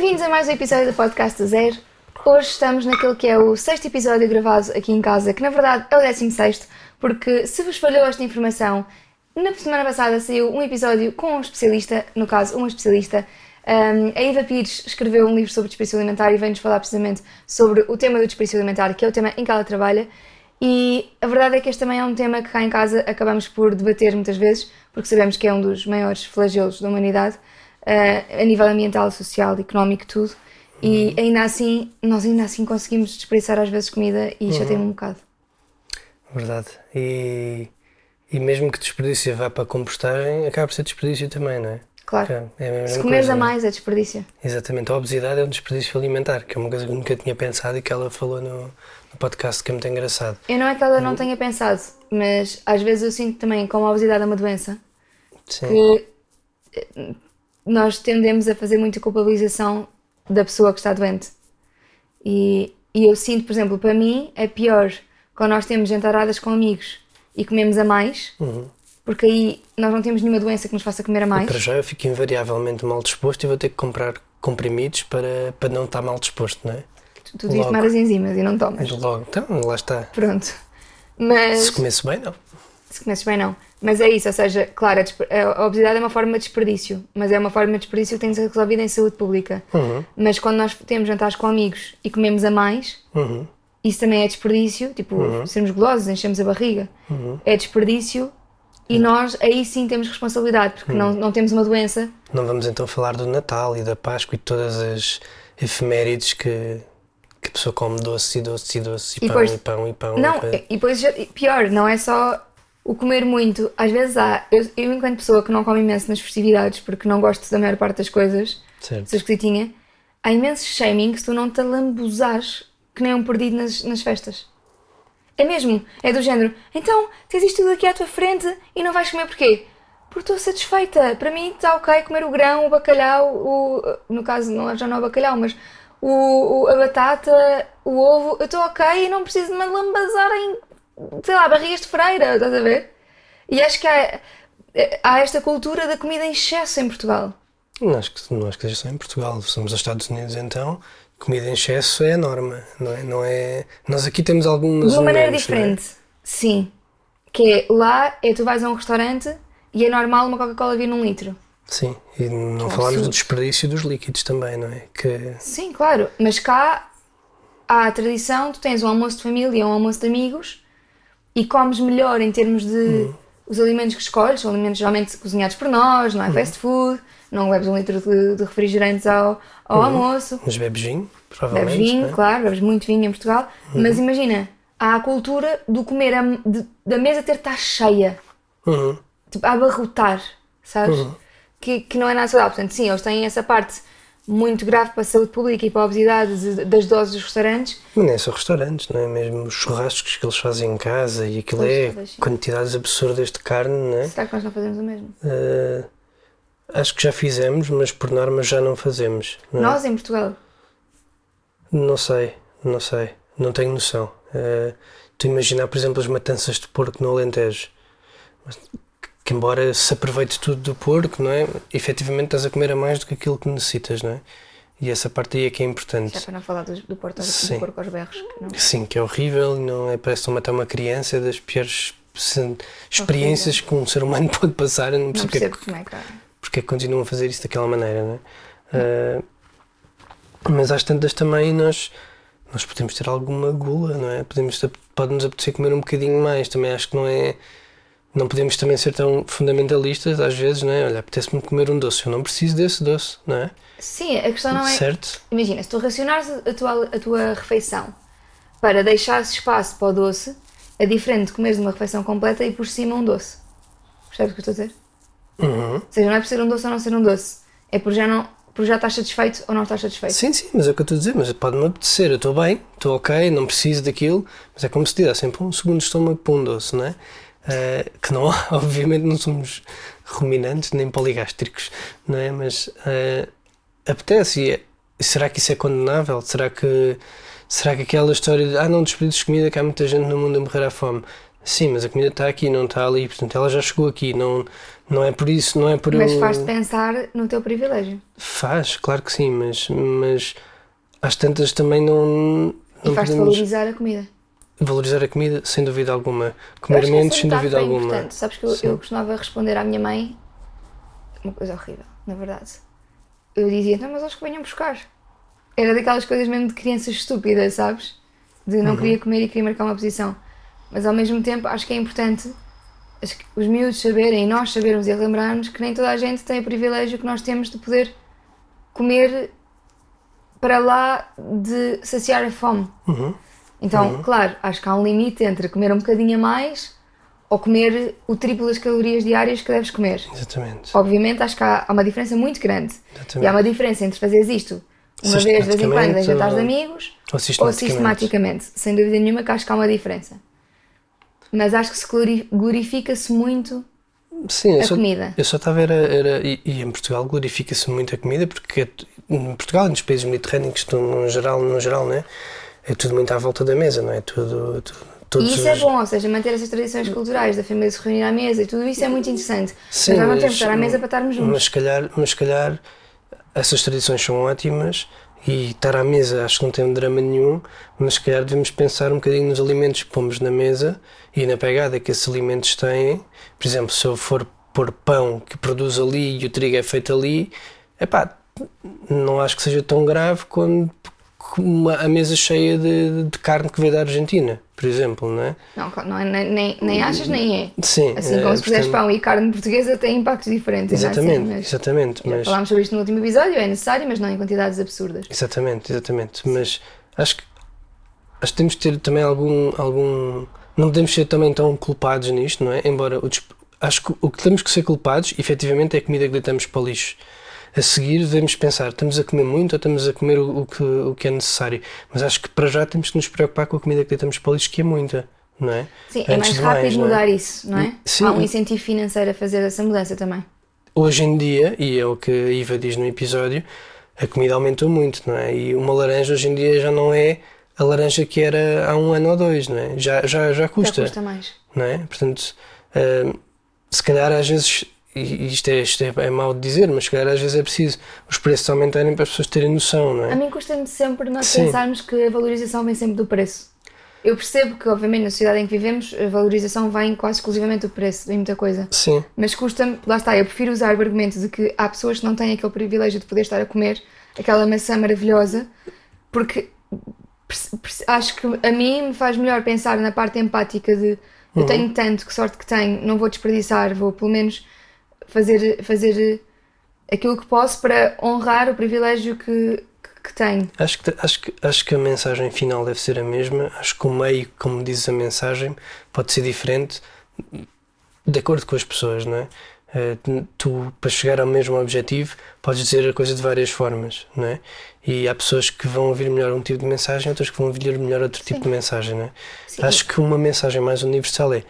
Bem-vindos a mais um episódio do Podcast do Zero. Hoje estamos naquele que é o sexto episódio gravado aqui em casa, que na verdade é o décimo sexto, porque se vos falhou esta informação, na semana passada saiu um episódio com um especialista, no caso, uma especialista. Um, a Eva Pires escreveu um livro sobre desperdício alimentar e vem-nos falar precisamente sobre o tema do desperdício alimentar, que é o tema em que ela trabalha. E a verdade é que este também é um tema que cá em casa acabamos por debater muitas vezes, porque sabemos que é um dos maiores flagelos da humanidade, uh, a nível ambiental, social, económico, tudo. E ainda assim, nós ainda assim conseguimos desperdiçar às vezes comida e isso chateia-me um bocado. Verdade. E, e mesmo que desperdício vá para compostagem, acaba por ser desperdício também, não é? Claro. É Se comeres coisa, a é? mais é desperdício. Exatamente. A obesidade é um desperdício alimentar, que é uma coisa que eu nunca tinha pensado e que ela falou no, no podcast, que é muito engraçado. Eu não é que ela não tenha pensado, mas às vezes eu sinto também, como a obesidade é uma doença, Sim. que eh, nós tendemos a fazer muita culpabilização da pessoa que está doente. E, e eu sinto, por exemplo, para mim é pior quando nós temos jantaradas com amigos e comemos a mais, porque aí nós não temos nenhuma doença que nos faça comer a mais. Para já eu fico invariavelmente mal disposto e vou ter que comprar comprimidos para, para não estar mal disposto, não é? Tu, tu devias tomar as enzimas e não tomas. Logo, então lá está. Pronto. Mas Se comesse bem, não. Se conheces bem, não. Mas é isso, ou seja, claro, a, a obesidade é uma forma de desperdício, mas é uma forma de desperdício que tem de ser resolvida em saúde pública. Uhum. Mas quando nós temos jantares com amigos e comemos a mais, Uhum. isso também é desperdício, tipo, sermos golosos, enchemos a barriga, é desperdício e nós aí sim temos responsabilidade, porque não, não temos uma doença. Não vamos então falar do Natal e da Páscoa e de todas as efemérides que, que a pessoa come doce e doce e doce e, E pão depois- e pão e pão. Não, e e depois, pior, não é só o comer muito. Às vezes há, eu, eu enquanto pessoa que não come imenso nas festividades, porque não gosto da maior parte das coisas, Certo. sou esquisitinha, há imenso shaming se tu não te lambuzares que nem um perdido nas, nas festas. É mesmo, é do género. Então, tens isto tudo aqui à tua frente e não vais comer porquê? Porque estou satisfeita. Para mim está ok comer o grão, o bacalhau, o, no caso não, já não é o bacalhau, mas o, o- a batata, o ovo. Eu estou ok e não preciso de me lambazar em, sei lá, barrigas de freira, estás a ver? E acho que há, há esta cultura da comida em excesso em Portugal. Não acho, que, não acho que seja só em Portugal. Somos os Estados Unidos, então comida em excesso é a norma, não é? Não é... Nós aqui temos algumas. De uma maneira é? diferente. Sim. Que é lá é tu vais a um restaurante e é normal uma Coca-Cola vir num litro. Sim, e não é falámos do desperdício dos líquidos também, não é? Que Sim, claro. Mas cá há a tradição, tu tens um almoço de família, um almoço de amigos e comes melhor em termos de Uhum. os alimentos que escolhes, são alimentos geralmente cozinhados por nós, Uhum. não é fast food, não bebes um litro de, de refrigerantes ao, ao almoço. nos bebes vinho, Bebes provavelmente. vinho, não é? claro, bebes muito vinho em Portugal, mas imagina, há a cultura do comer, a- de- da mesa ter estar cheia, Uhum. tipo, a abarrotar, sabes? Que, que não é nada saudável. Portanto, sim, eles têm essa parte muito grave para a saúde pública e para a obesidade de- das doses dos restaurantes. Mas nem só restaurantes, não é? Mesmo os churrascos que eles fazem em casa e aquilo é quantidades absurdas de carne, não é? Será que nós não fazemos o mesmo? Eh, acho que já fizemos, mas por norma já não fazemos. Não, é? Nós em Portugal. não sei, não sei, não tenho noção. Eh, tu imaginar, por exemplo, as matanças de porco no Alentejo. Mas, que- embora se aproveite tudo do porco, não é? Efetivamente estás a comer a mais do que aquilo que necessitas, não é? E essa parte aí é que é Já importante. para não falar do, do, porto, Sim. do porco aos berros. que não- Sim, que é horrível, não é? Parece que matar uma criança, é das piores experiências que um ser humano pode passar. Eu não Não percebo porque, é percebo como é porque é que continuam a fazer isso daquela maneira, não é? Ah, mas às tantas também nós, nós podemos ter alguma gula, não é? Podemos, pode-nos apetecer comer um bocadinho mais. Também acho que não é. Não podemos também ser tão fundamentalistas às vezes, não é? Olha, apetece-me comer um doce, eu não preciso desse doce, não é? Sim, a questão não é. Certo? Imagina, se tu racionares a tua, a tua refeição para deixares espaço para o doce, é diferente de comeres uma refeição completa e por cima um doce. Percebes o que eu estou a dizer? Uhum. Ou seja, não é por ser um doce ou não ser um doce. É por já, não, por já estás satisfeito ou não estás satisfeito. Sim, sim, mas é o que eu estou a dizer, mas pode-me apetecer, eu estou bem, estou ok, não preciso daquilo, mas é como se te dá sempre um segundo estômago para um doce, não é? Eh, que não, obviamente não somos ruminantes nem poligástricos, não é? Mas eh, apetece e é- será que isso é condenável? Será que, será que aquela história de ah não desperdícios de comida que há muita gente no mundo a morrer à fome Sim, mas a comida está aqui, não está ali, portanto ela já chegou aqui, não, não é por isso, não é por Mas faz-te pensar no teu privilégio. Faz, claro que sim, mas, mas às tantas também não, E não faz-te podemos valorizar a comida. Valorizar a comida, sem dúvida alguma. Comer menos, essa sem dúvida é alguma. importante. Sabes que eu, Sim. eu costumava responder à minha mãe uma coisa horrível, na verdade. Eu dizia, não, mas acho que venham buscar. Era daquelas coisas mesmo de crianças estúpidas, sabes? De Uhum. não queria comer e queria marcar uma posição. Mas ao mesmo tempo acho que é importante os miúdos saberem e nós sabermos e lembrarmos que nem toda a gente tem o privilégio que nós temos de poder comer para lá de saciar a fome. Uhum. Então, claro, acho que há um limite entre comer um bocadinho a mais ou comer o triplo das calorias diárias que deves comer. Exatamente. Obviamente, acho que há, há uma diferença muito grande. Exatamente. E há uma diferença entre fazeres isto uma vez de vez em quando em Sistematicamente, jantares de amigos Ou ou sistematicamente. sistematicamente. Sem dúvida nenhuma que acho que há uma diferença. Mas acho que se glori- glorifica-se muito Sim, a só, comida. eu só estava era, era e, e em Portugal glorifica-se muito a comida porque é em Portugal e nos países mediterrâneos no geral, no geral, né? É tudo muito à volta da mesa, não é? Tudo, tudo todos E isso é os- bom, ou seja, manter essas tradições culturais da família se reunir à mesa e tudo isso é muito interessante. Sim, mas não temos estar à mesa para estarmos juntos. Mas se calhar, mas se calhar essas tradições são ótimas e estar à mesa acho que não tem drama nenhum, mas se calhar devemos pensar um bocadinho nos alimentos que pomos na mesa e na pegada que esses alimentos têm. Por exemplo, se eu for pôr pão que produz ali e o trigo é feito ali, epá, não acho que seja tão grave quando uma, a mesa cheia de, de carne que veio da Argentina, por exemplo, não é? Não, não é, nem, nem, achas, nem é. Sim. Assim como se fizeres portanto- pão e carne portuguesa tem impactos diferentes. é? Exatamente, Assim, mas exatamente. Mas, falámos sobre isto no último episódio, é necessário, mas não em quantidades absurdas. Exatamente, exatamente. Mas acho que, acho que temos de ter também algum, algum. Não podemos ser também tão culpados nisto, não é? Embora o acho que o que temos que ser culpados, efetivamente, é a comida que deitamos para o lixo. A seguir, devemos pensar: estamos a comer muito ou estamos a comer o, o que, o que é necessário? Mas acho que para já temos que nos preocupar com a comida que deitamos para o lixo, que é muita, não é? Sim, é Antes mais de rápido mais, é? mudar isso, não é? Sim. Há um incentivo financeiro a fazer essa mudança também. hoje em dia, e é o que a Iva diz no episódio, a comida aumentou muito, não é? E uma laranja hoje em dia já não é a laranja que era há um ano ou dois, não é? Já, já, já custa, Já custa mais. não é? Portanto, hum, se calhar às vezes, isto, é, isto é, é mau de dizer, mas se calhar às vezes é preciso os preços aumentarem para as pessoas terem noção, não A é? mim custa-me sempre nós Sim. pensarmos que a valorização vem sempre do preço. Eu percebo que, obviamente, na sociedade em que vivemos, a valorização vem quase exclusivamente do preço, vem muita coisa. Sim, Mas custa-me, lá está, eu prefiro usar o argumento de que há pessoas que não têm aquele privilégio de poder estar a comer aquela maçã maravilhosa, porque acho que a mim me faz melhor pensar na parte empática de eu tenho tanto, que sorte que tenho, não vou desperdiçar, vou pelo menos fazer, fazer aquilo que posso para honrar o privilégio que, que, que tenho. Acho que, acho, que, acho que a mensagem final deve ser a mesma. Acho que o meio, como diz a mensagem, pode ser diferente de acordo com as pessoas, não é? Eh, Tu, para chegar ao mesmo objetivo, podes dizer a coisa de várias formas, não é? E há pessoas que vão ouvir melhor um tipo de mensagem, outras que vão ouvir melhor outro tipo de mensagem, não é? Sim. Acho que uma mensagem mais universal é: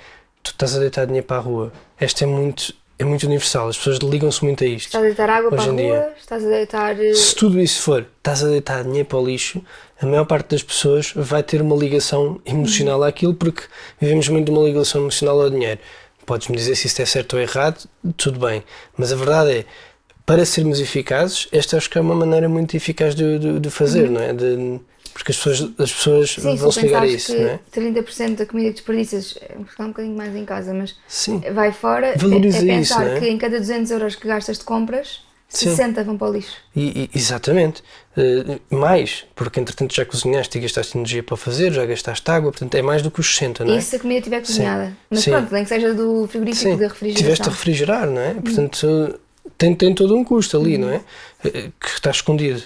tu estás a deitar dinheiro para a rua. Esta é muito, é muito universal, as pessoas ligam-se muito a isto. Estás a deitar água Hoje para a em dia. rua, estás a deitar. eh, Se tudo isso for, estás a deitar dinheiro para o lixo, a maior parte das pessoas vai ter uma ligação emocional àquilo porque vivemos muito uma ligação emocional ao dinheiro. Podes-me dizer se isto é certo ou errado, tudo bem. Mas a verdade é, para sermos eficazes, esta acho que é uma maneira muito eficaz de, de, de fazer, não é? De, porque as pessoas, as pessoas Sim, vão se ligar a isso, que não é? 30% da comida que desperdiças, é ficar um bocadinho mais em casa, mas Sim. vai fora, é, Valoriza é pensar isso, não é? que em cada 200 euros que gastas de compras, Sim. 60 vão para o lixo. E, e- exatamente. Eh, mais, porque entretanto já cozinhaste e gastaste energia para fazer, já gastaste água, portanto é mais do que os 60, não é? E se a comida estiver cozinhada. Mas Sim. pronto, nem que seja do frigorífico Sim, da refrigeração. tiveste a refrigerar, não é? Portanto, tem, tem todo um custo ali, não é? Eh, Que está escondido.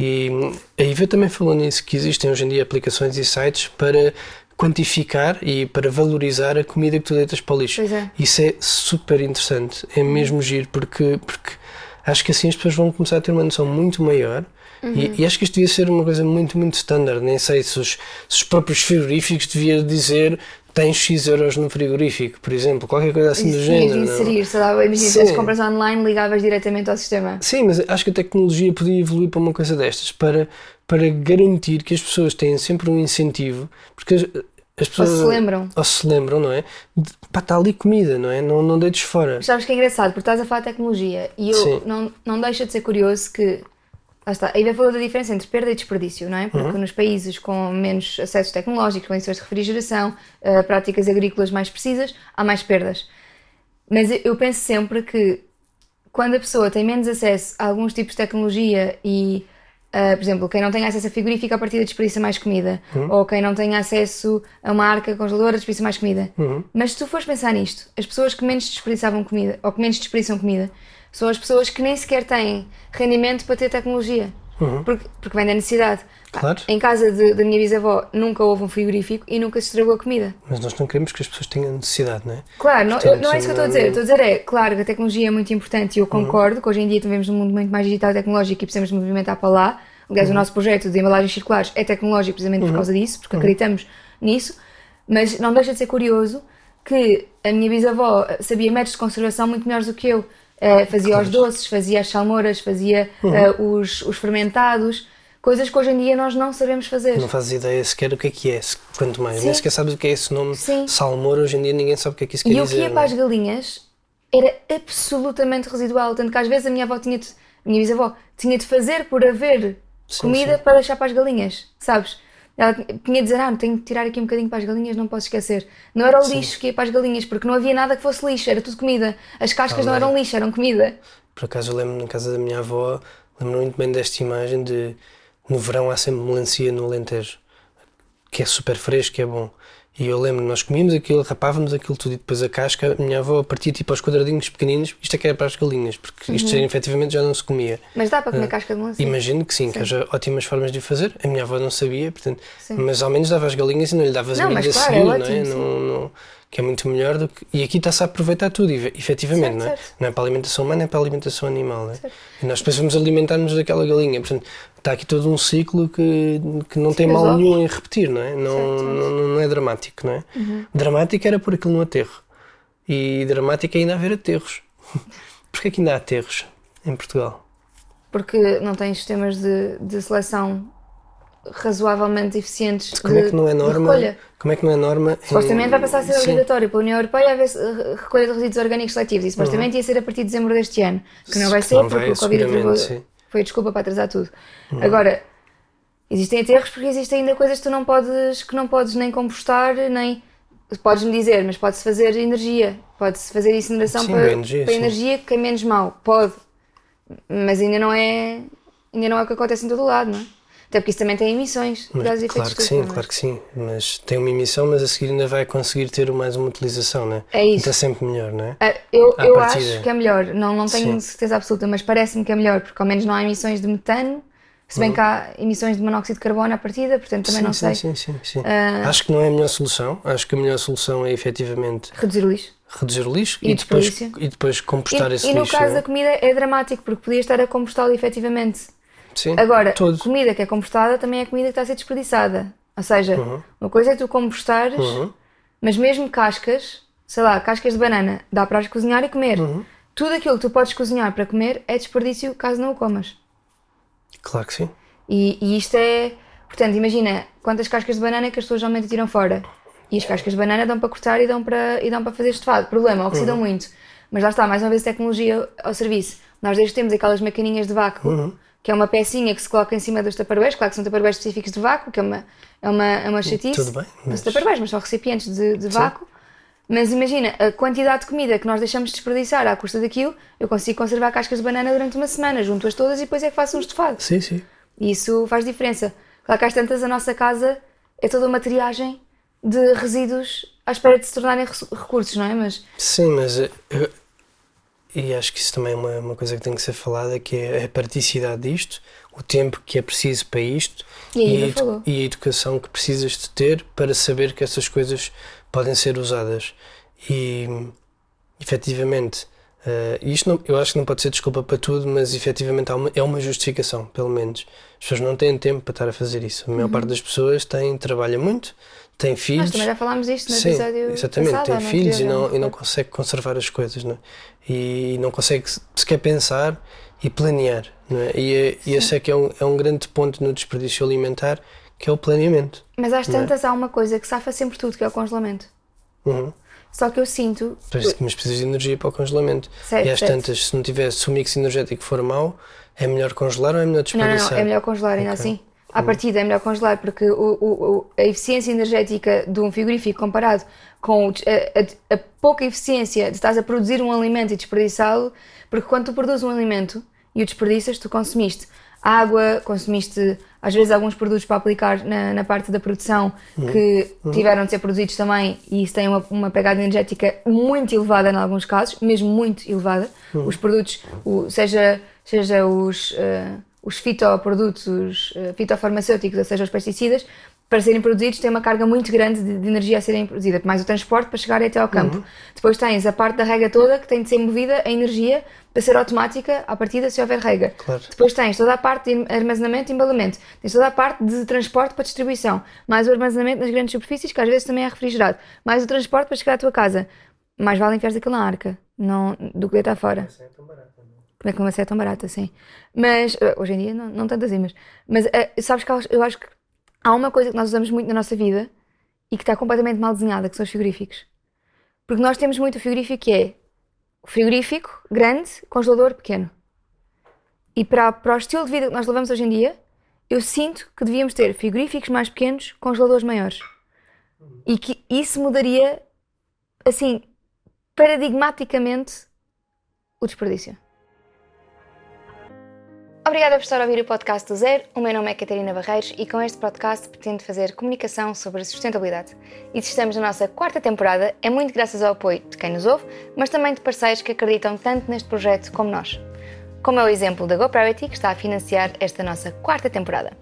E a IVA também falou nisso, que existem hoje em dia aplicações e sites para quantificar e para valorizar a comida que tu deitas para o lixo. É. Isso é super interessante, é mesmo giro, porque, porque acho que assim as pessoas vão começar a ter uma noção muito maior. E, e acho que isto devia ser uma coisa muito, muito standard. Nem sei se os, se os próprios frigoríficos deviam dizer tens X euros no frigorífico, por exemplo, qualquer coisa assim do género. inserir, sei lá, imagina, as compras online, ligavas diretamente ao sistema. Sim, mas acho que a tecnologia podia evoluir para uma coisa destas, para, para garantir que as pessoas têm sempre um incentivo, porque as, as pessoas. Ou se lembram. Ou se lembram, não é? De, pá, está ali comida, não é? Não, não deites fora. Sabes que é engraçado, porque estás a falar de tecnologia e eu Sim. não, não deixa de ser curioso que. Lá está, aí vai falar da diferença entre perda e desperdício, não é? Porque Uhum. nos países com menos acessos tecnológicos, condições de refrigeração, eh, práticas agrícolas mais precisas, há mais perdas. Mas eu- penso sempre que quando a pessoa tem menos acesso a alguns tipos de tecnologia e, ah, por exemplo, quem não tem acesso a frigorífico, a partir desperdiça mais comida, ou quem não tem acesso a uma arca congeladora, desperdiça mais comida. Mas se tu fores pensar nisto, as pessoas que menos desperdiçavam comida, ou que menos desperdiçam comida, são as pessoas que nem sequer têm rendimento para ter tecnologia. Porque, porque vem da necessidade. Claro. Em casa de- da minha bisavó nunca houve um frigorífico e nunca se estragou a comida. Mas nós não queremos que as pessoas tenham necessidade, não é? Claro, não, Portanto, não é isso que eu estou a dizer. Estou a dizer é, claro que a tecnologia é muito importante e eu concordo que hoje em dia vivemos num mundo muito mais digital e tecnológico e precisamos de movimentar para lá. Aliás, o nosso projeto de embalagens circulares é tecnológico precisamente por causa disso, porque acreditamos nisso. Mas não deixa de ser curioso que a minha bisavó sabia métodos de conservação muito melhores do que eu. Eh, fazia os doces, fazia as salmouras, fazia eh, os, os fermentados, coisas que hoje em dia nós não sabemos fazer. Não fazes ideia sequer o que é que é, quanto mais. Sim. Nem sequer sabes o que é esse nome. Sim. Salmour, hoje em dia ninguém sabe o que é que isso quer E o dizer. que ia para é? as galinhas era absolutamente residual. Tanto que às vezes a minha avó tinha de, a minha bisavó tinha de fazer por haver Sim, comida sim. para deixar para as galinhas, sabes? Ela tinha de dizer, ah, tenho de tirar aqui um bocadinho para as galinhas, não posso esquecer. Não era o lixo que ia para as galinhas, porque não havia nada que fosse lixo, era tudo comida. As cascas não bem. eram lixo, eram comida. Por acaso eu lembro na casa da minha avó, lembro muito bem desta imagem de no verão há sempre melancia no Alentejo, que é super fresco, que é bom. E eu lembro, nós comíamos aquilo, rapávamos aquilo tudo e depois a casca, a minha avó partia tipo aos quadradinhos pequeninos, isto é que era para as galinhas, porque isto Uhum. efetivamente já não se comia. Mas dá para comer casca de melancia. Imagino que sim, que haja ótimas formas de o fazer. A minha avó não sabia, portanto, Sim. mas ao menos dava às galinhas e não lhe davas Não, a mas milho a claro, seguir, é não é? sim. Não, não- que é muito melhor do que. E aqui está-se a aproveitar tudo, efe- efetivamente, Certo, não é? certo. Não é para a alimentação humana, é para a alimentação animal, não é? E nós depois vamos alimentar-nos daquela galinha. Portanto, está aqui todo um ciclo que, que não tem mal nenhum em repetir, não é? Não, Certo, Uhum. certo. não, não é dramático, não é? Dramático era pôr aquilo no aterro. E dramático é ainda haver aterros. Porquê é que ainda há aterros em Portugal? Porque não tens sistemas de, de seleção razoavelmente eficientes Como de, é que não é norma? Como é que não é norma? em- Supostamente vai passar a ser Sim. obrigatório pela União Europeia haver eh, recolha de resíduos orgânicos seletivos e supostamente ia ser a partir de dezembro deste ano, que não vai Que ser não porque vai, o Covid foi desculpa para atrasar tudo. Agora, existem aterros porque existem ainda coisas que tu não podes, que não podes nem compostar, nem podes-me dizer, mas pode-se fazer energia, pode-se fazer incineração Sim, para, para energia, para sim. energia que é menos mau, pode, mas ainda não é ainda não é o que acontece em todo o lado, não é? Até porque isso também tem emissões de gases de efeito claro que sim, é? claro que sim. Mas tem uma emissão, mas a seguir ainda vai conseguir ter mais uma utilização, né? É isso. Então é sempre melhor, não é? Ah, Eu, eu acho que é melhor, não, não tenho Sim. certeza absoluta, mas parece-me que é melhor, porque ao menos não há emissões de metano, se bem que há emissões de monóxido de carbono à partida, portanto também sim, não sim, sei. sim, sim, sim. Ah. Acho que não é a melhor solução. Acho que a melhor solução é efetivamente Reduzir o lixo. reduzir o lixo E e, depois, e depois compostar E, esse e no lixo. caso não da é? comida é dramático, porque podia estar a compostá-lo efetivamente. Sim, Agora, comida que é compostada também é comida que está a ser desperdiçada. Ou seja, uma coisa é tu compostares, Uhum. mas mesmo cascas, sei lá, cascas de banana, dá para as cozinhar e comer. Uhum. Tudo aquilo que tu podes cozinhar para comer é desperdício caso não o comas. Claro que sim. E, e isto é. Portanto, imagina quantas cascas de banana é que as pessoas geralmente tiram fora. E as cascas de banana dão para cortar e dão para, e dão para fazer estofado. Problema, oxidam Uhum. muito. Mas lá está, mais uma vez tecnologia ao serviço. Nós desde temos aquelas maquininhas de vácuo, Uhum. Que é uma pecinha que se coloca em cima dos taparoeiros. Claro que são taparoeiros específicos de vácuo, que é uma, é uma, é uma chatice. Tudo bem, Não mas- são taparoeiros, mas são recipientes de, de vácuo. Mas imagina, a quantidade de comida que nós deixamos de desperdiçar à custa daquilo, eu consigo conservar cascas de banana durante uma semana, junto-as todas e depois é que faço um estofado. Sim, sim. E isso faz diferença. Claro que às tantas a nossa casa é toda uma triagem de resíduos à espera de se tornarem recursos, não é? Mas Sim, mas eh, e acho que isso também é uma, uma coisa que tem que ser falada, que é a praticidade disto, o tempo que é preciso para isto E a Iva a e a educação que precisas de ter para saber que essas coisas podem ser usadas. E efetivamente, eh, isto não, eu acho que não pode ser desculpa para tudo, mas efetivamente uma- é uma justificação, pelo menos. As pessoas não têm tempo para estar a fazer isso. A maior Uhum. parte das pessoas tem, trabalha muito, tem filhos. nós também já falámos disto no Sim, episódio exatamente, passado. tem filhos e não, e não consegue conservar as coisas, não é? E não consegue se- sequer pensar e planear, não é? E, é- e esse é que é um, é um grande ponto no desperdício alimentar que é o planeamento. Mas às tantas há uma coisa que safa sempre tudo, que é o congelamento. Uhum. Só que eu sinto. Mas precisas de energia para o congelamento. Certo, e às certo. tantas, se não tivesse, se o mix energético for mau, é melhor congelar ou é melhor Não, não, desperdiçar? não, é melhor congelar ainda Ok. assim. À partida é melhor congelar porque o, o- a eficiência energética de um frigorífico comparado com a, a- a pouca eficiência de estás a produzir um alimento e desperdiçá-lo, porque quando tu produzes um alimento e o desperdiças, tu consumiste água, consumiste às vezes alguns produtos para aplicar na, na parte da produção que tiveram de ser produzidos também e isso tem uma, uma pegada energética muito elevada em alguns casos, mesmo muito elevada. Os produtos, o- seja, seja os, eh, os fitoprodutos, os eh, fitofarmacêuticos, ou seja, os pesticidas, para serem produzidos têm uma carga muito grande de, de energia a serem produzida, mais o transporte para chegar até ao campo. Depois tens a parte da rega toda que tem de ser movida a energia para ser automática à partida se houver rega. Claro. Depois tens toda a parte de armazenamento e embalamento. Tens toda a parte de transporte para distribuição. Mais o armazenamento nas grandes superfícies, que às vezes também é refrigerado. Mais o transporte para chegar à tua casa. Mais vale enfiares aquilo na arca não, do que deitar fora. Como é que uma maçã é tão barata, sim. Mas, eh, hoje em dia, não, não tanto assim, mas... Mas, eh, sabes que eu acho que há uma coisa que nós usamos muito na nossa vida e que está completamente mal desenhada, que são os frigoríficos. Porque nós temos muito o frigorífico que é frigorífico grande, congelador pequeno. E para, para o estilo de vida que nós levamos hoje em dia, eu sinto que devíamos ter frigoríficos mais pequenos, congeladores maiores. E que isso mudaria, assim, paradigmaticamente o desperdício. Obrigada por estar a ouvir o podcast do Zero. O meu nome é Catarina Barreiros e com este podcast pretendo fazer comunicação sobre sustentabilidade. E se estamos na nossa quarta temporada, é muito graças ao apoio de quem nos ouve, mas também de parceiros que acreditam tanto neste projeto como nós. Como é o exemplo da GoParity, que está a financiar esta nossa quarta temporada.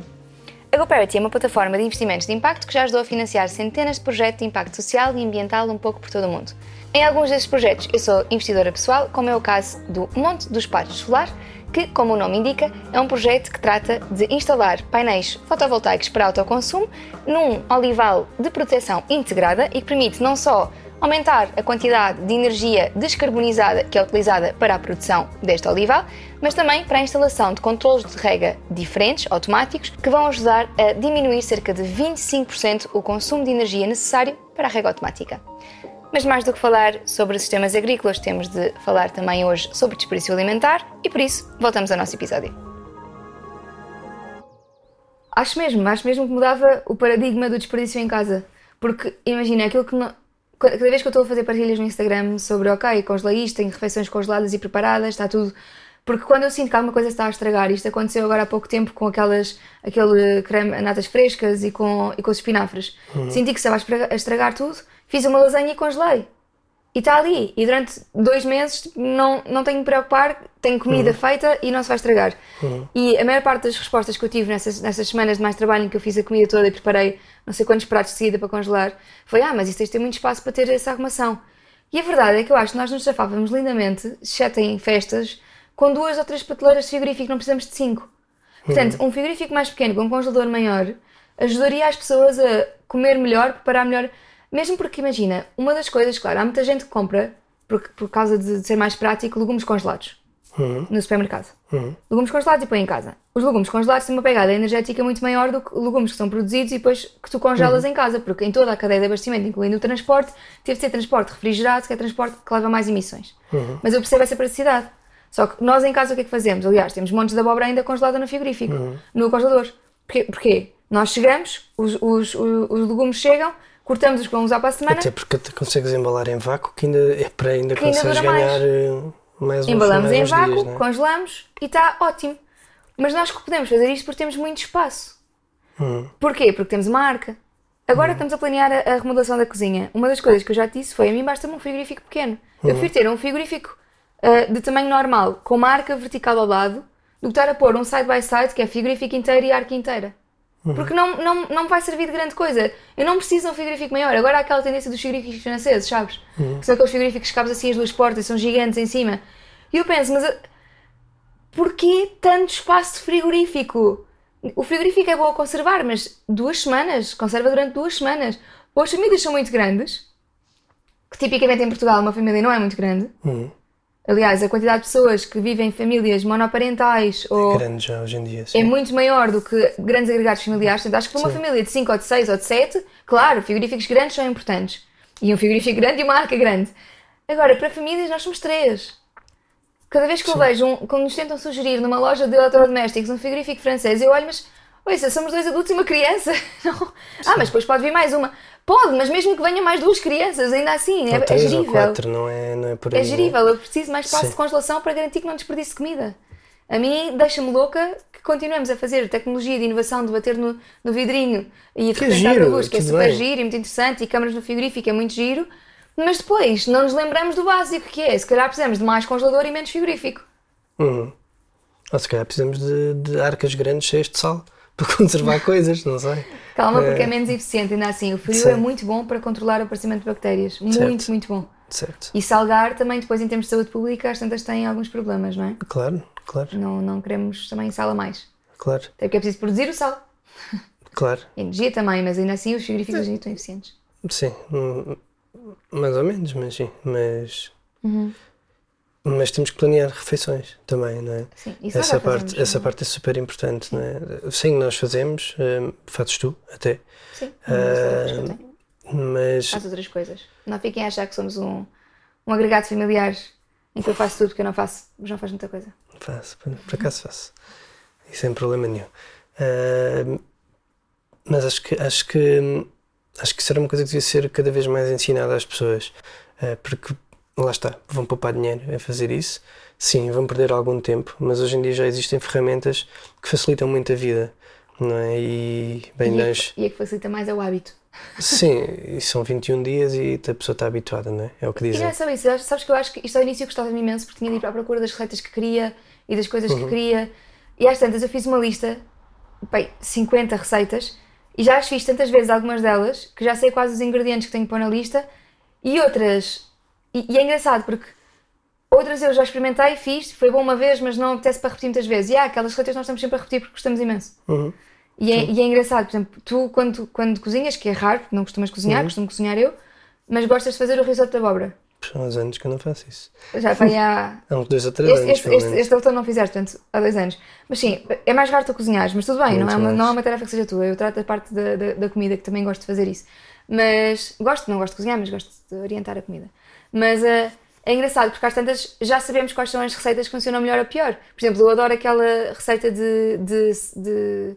A GoParity é uma plataforma de investimentos de impacto que já ajudou a financiar centenas de projetos de impacto social e ambiental um pouco por todo o mundo. Em alguns desses projetos eu sou investidora pessoal, como é o caso do Monte dos Pares Solar, que, como o nome indica, é um projeto que trata de instalar painéis fotovoltaicos para autoconsumo num olival de proteção integrada e que permite não só aumentar a quantidade de energia descarbonizada que é utilizada para a produção deste olival, mas também para a instalação de controles de rega diferentes, automáticos, que vão ajudar a diminuir cerca de 25% o consumo de energia necessário para a rega automática. Mas mais do que falar sobre sistemas agrícolas, temos de falar também hoje sobre desperdício alimentar e por isso voltamos ao nosso episódio. Acho mesmo, acho mesmo que mudava o paradigma do desperdício em casa. Porque imagina, aquilo que não. Cada vez que eu estou a fazer partilhas no Instagram sobre, ok, congelei isto, tenho refeições congeladas e preparadas, está tudo. Porque quando eu sinto que alguma coisa está a estragar, isto aconteceu agora há pouco tempo com aquelas, aquele creme, natas frescas e com, e com os espinafres. Senti que estava a estragar tudo, fiz uma lasanha e congelei. E está ali. E durante dois meses tipo, não, não tenho que me preocupar, tenho comida feita e não se vai estragar. E a maior parte das respostas que eu tive nessas, nessas semanas de mais trabalho em que eu fiz a comida toda e preparei não sei quantos pratos de seguida para congelar foi: ah, mas isso tens de ter muito espaço para ter essa arrumação. E a verdade é que eu acho que nós nos safávamos lindamente, exceto em festas, com duas ou três prateleiras de frigorífico, não precisamos de cinco. Portanto, um frigorífico mais pequeno com um congelador maior ajudaria as pessoas a comer melhor, preparar melhor. Mesmo porque, imagina, uma das coisas, claro, há muita gente que compra, por, por causa de ser mais prático, legumes congelados no supermercado. Legumes congelados e põe em casa. Os legumes congelados têm uma pegada energética muito maior do que legumes que são produzidos e depois que tu congelas em casa, porque em toda a cadeia de abastecimento, incluindo o transporte, teve de ser transporte refrigerado, que é transporte que leva mais emissões. Mas eu percebo essa praticidade. Só que nós em casa o que é que fazemos? Aliás, temos montes de abóbora ainda congelada no frigorífico, no congelador. Porquê? Porquê? Nós chegamos, os, os, os, os legumes chegam, cortamos-os para usar para a semana, Até porque consegues embalar em vácuo que ainda é para ainda Que ainda consegues mais. ganhar eh, mais embalamos em vácuo, dias, é? congelamos e está ótimo. Mas nós que podemos fazer isto porque temos muito espaço. Hum. Porquê? Porque temos uma arca. Agora estamos a planear a, a remodelação da cozinha. Uma das coisas que eu já te disse foi: a mim basta-me um frigorífico pequeno. Eu prefiro ter um frigorífico ah, de tamanho normal, com uma arca vertical ao lado, do que estar a pôr um side-by-side, que é frigorífico inteiro e arca inteira. Porque não, não, não me vai servir de grande coisa. Eu não preciso de um frigorífico maior. Agora há aquela tendência dos frigoríficos franceses, sabes? Que são aqueles frigoríficos que cabes assim as duas portas, são gigantes em cima. E eu penso, mas ah, porquê tanto espaço de frigorífico? O frigorífico é bom a conservar, mas duas semanas, conserva durante duas semanas. Ou as famílias são muito grandes, que tipicamente em Portugal uma família não é muito grande, Hum. Aliás, a quantidade de pessoas que vivem em famílias monoparentais ou Grande já hoje em dia. é Sim. muito maior do que grandes agregados familiares. Portanto, acho que para uma Sim. família de 5 ou de 6 ou de 7, claro, frigoríficos grandes são importantes. E um frigorífico grande e uma arca grande. Agora, para famílias, nós somos três. Cada vez que eu vejo, um, quando nos tentam sugerir numa loja de eletrodomésticos um frigorífico francês, eu olho, mas, ouça, somos dois adultos e uma criança. Não. Ah, mas depois pode vir mais uma. Pode, mas mesmo que venham mais duas crianças, ainda assim, é, Ou é três ou gerível. quatro, não é, não é por aí. É gerível, eu preciso mais espaço Sim. de congelação para garantir que não desperdice comida. A mim deixa-me louca que continuemos a fazer tecnologia de inovação, de bater no, no vidrinho e de rebentar giro, a luz, que é super bem. giro e muito interessante, e câmaras no frigorífico é muito giro, mas depois não nos lembramos do básico, que é, se calhar precisamos de mais congelador e menos frigorífico. Uhum. Ou se calhar precisamos de, de arcas grandes cheias de sal para conservar coisas, não sei. Calma, porque é É. menos eficiente, ainda assim. O frio Sim. é muito bom para controlar o aparecimento de bactérias. Muito, Certo. muito bom. Certo. E salgar também, depois, em termos de saúde pública, as tantas têm alguns problemas, não é? Claro, claro, Não, não queremos também sal a mais. claro, Até porque é preciso produzir o sal. claro. Energia também, mas ainda assim os frigoríficos dia estão eficientes. Sim, hum, mais ou menos, mas sim. Mas, mas temos que planear refeições também, não é? Sim, isso Essa parte, fazemos, essa não é? parte é super importante, não é? Sim, nós fazemos, hum, fazes tu até, Sim, que tenho. mas Faço outras coisas. Não fiquem a achar que somos um, um agregado familiar em que eu faço tudo porque eu não faço, mas não faz muita coisa. faço, por, por acaso faço. E sem problema nenhum. Hum, mas acho que, acho que acho que isso era uma coisa que devia ser cada vez mais ensinada às pessoas. eh, porque lá está, vão poupar dinheiro a fazer isso. Sim, vão perder algum tempo, mas hoje em dia já existem ferramentas que facilitam muito a vida. Não é? E bem, e, a nós. que, e a que facilita mais é o hábito. Sim, e são 21 dias e a pessoa está habituada, não é? É o que E não dizem. é só isso, sabes que eu acho que isto ao início gostava-me imenso porque tinha de ir à procura das receitas que queria e das coisas Uhum. que queria. E às tantas eu fiz uma lista, bem, 50 receitas, e já as fiz tantas vezes algumas delas que já sei quase os ingredientes que tenho que pôr na lista e outras. E, e é engraçado porque outras eu já experimentei, fiz, foi bom uma vez, mas não apetece para repetir muitas vezes. E há aquelas receitas nós estamos sempre a repetir porque gostamos imenso. Uhum. E é, e é engraçado, por exemplo, tu quando, quando cozinhas, que é raro, porque não costumas cozinhar, costumo cozinhar eu, mas gostas de fazer o risoto de abóbora. Há uns anos que eu não faço isso. Já vai há. Há uns dois ou três Este, anos, este, este, este não fizeste, portanto, há dois anos. Mas sim, é mais raro tu cozinhares, mas tudo bem, não é, uma, não é uma tarefa que seja tua. Eu trato da parte da, da, da comida, que também gosto de fazer isso. Mas gosto, não gosto de cozinhar, mas gosto de orientar a comida. Mas eh, é engraçado, porque às tantas já sabemos quais são as receitas que funcionam melhor ou pior. Por exemplo, eu adoro aquela receita de. de, de-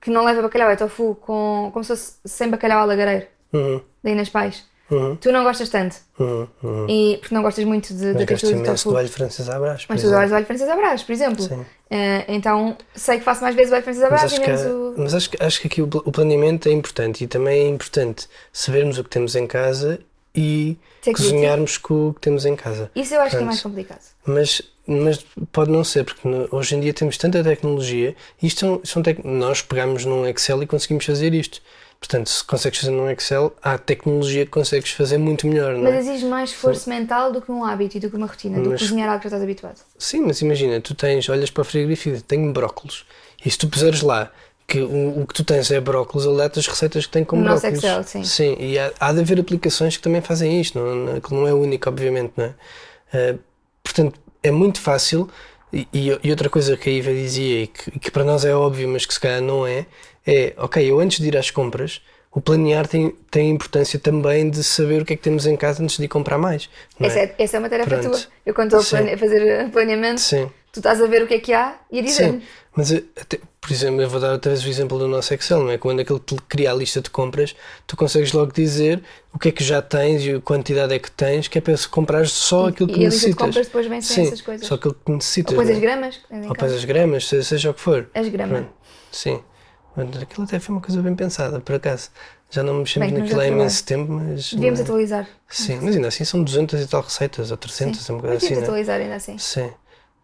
que não leva bacalhau, é tofu com, como se fosse sem bacalhau à lagareiro, Uhum, da Inês Pais. uhum, Tu não gostas tanto, uhum, uhum. e, porque não gostas muito de, Mas gosto textura do imenso tofu. do alho francês à brás, Mas tu adoras o alho francês à brás, por exemplo. Sim. Eh, então sei que faço mais vezes o alho francês à Mas brás e acho, que, menos há- o. mas acho, que, acho que aqui o, o planeamento é importante e também é importante sabermos o que temos em casa e cozinharmos com o que temos em casa. Isso eu acho que é Portanto, mais complicado. Mas, mas pode não ser, porque hoje em dia temos tanta tecnologia e isto são, são tec- nós pegamos num Excel e conseguimos fazer isto. Portanto, se consegues fazer num Excel, há tecnologia que consegues fazer muito melhor, não Mas é? exige mais esforço mental do que um hábito e do que uma rotina, do que Mas- cozinhar algo que já estás habituado. Sim, mas imagina, tu tens, olhas para o frigorífico, tenho brócolos, e se tu puseres lá que o, o que tu tens é brócolos, ele dá-te as receitas que tem com No nosso brócolos. Excel, sim. Sim, e há, há de haver aplicações que também fazem isto, não, que não é único, obviamente, não é? Eh, portanto, é muito fácil, e, e- e outra coisa que a Iva dizia, e que, que para nós é óbvio, mas que se calhar não é, é, ok, eu antes de ir às compras, o planear tem, tem importância também de saber o que é que temos em casa antes de ir comprar mais. não Essa, é, essa é uma tarefa Pronto. tua. Eu quando estou a a fazer planeamento, Sim. tu estás a ver o que é que há e a dizer. Sim, mas eu, até- por exemplo, eu vou dar outra vez o exemplo do nosso Excel, não é? Quando aquele te cria a lista de compras, tu consegues logo dizer o que é que já tens e a quantidade é que tens, que é para comprar só aquilo que e a lista de necessitas. compras depois vem sem Sim, essas coisas. só aquilo que necessitas. Ou pões não as é? gramas, Ou pões as gramas, se- seja o que for. as gramas. Sim. Mas Aquilo até foi uma coisa bem pensada, por acaso. Já não mexemos Bem que naquilo há imenso tempo, mas. Devíamos não é? atualizar. Sim, mas ainda assim são 200 e tal receitas, ou 300, Sim. uma coisa assim, devíamos é? atualizar ainda assim. Sim,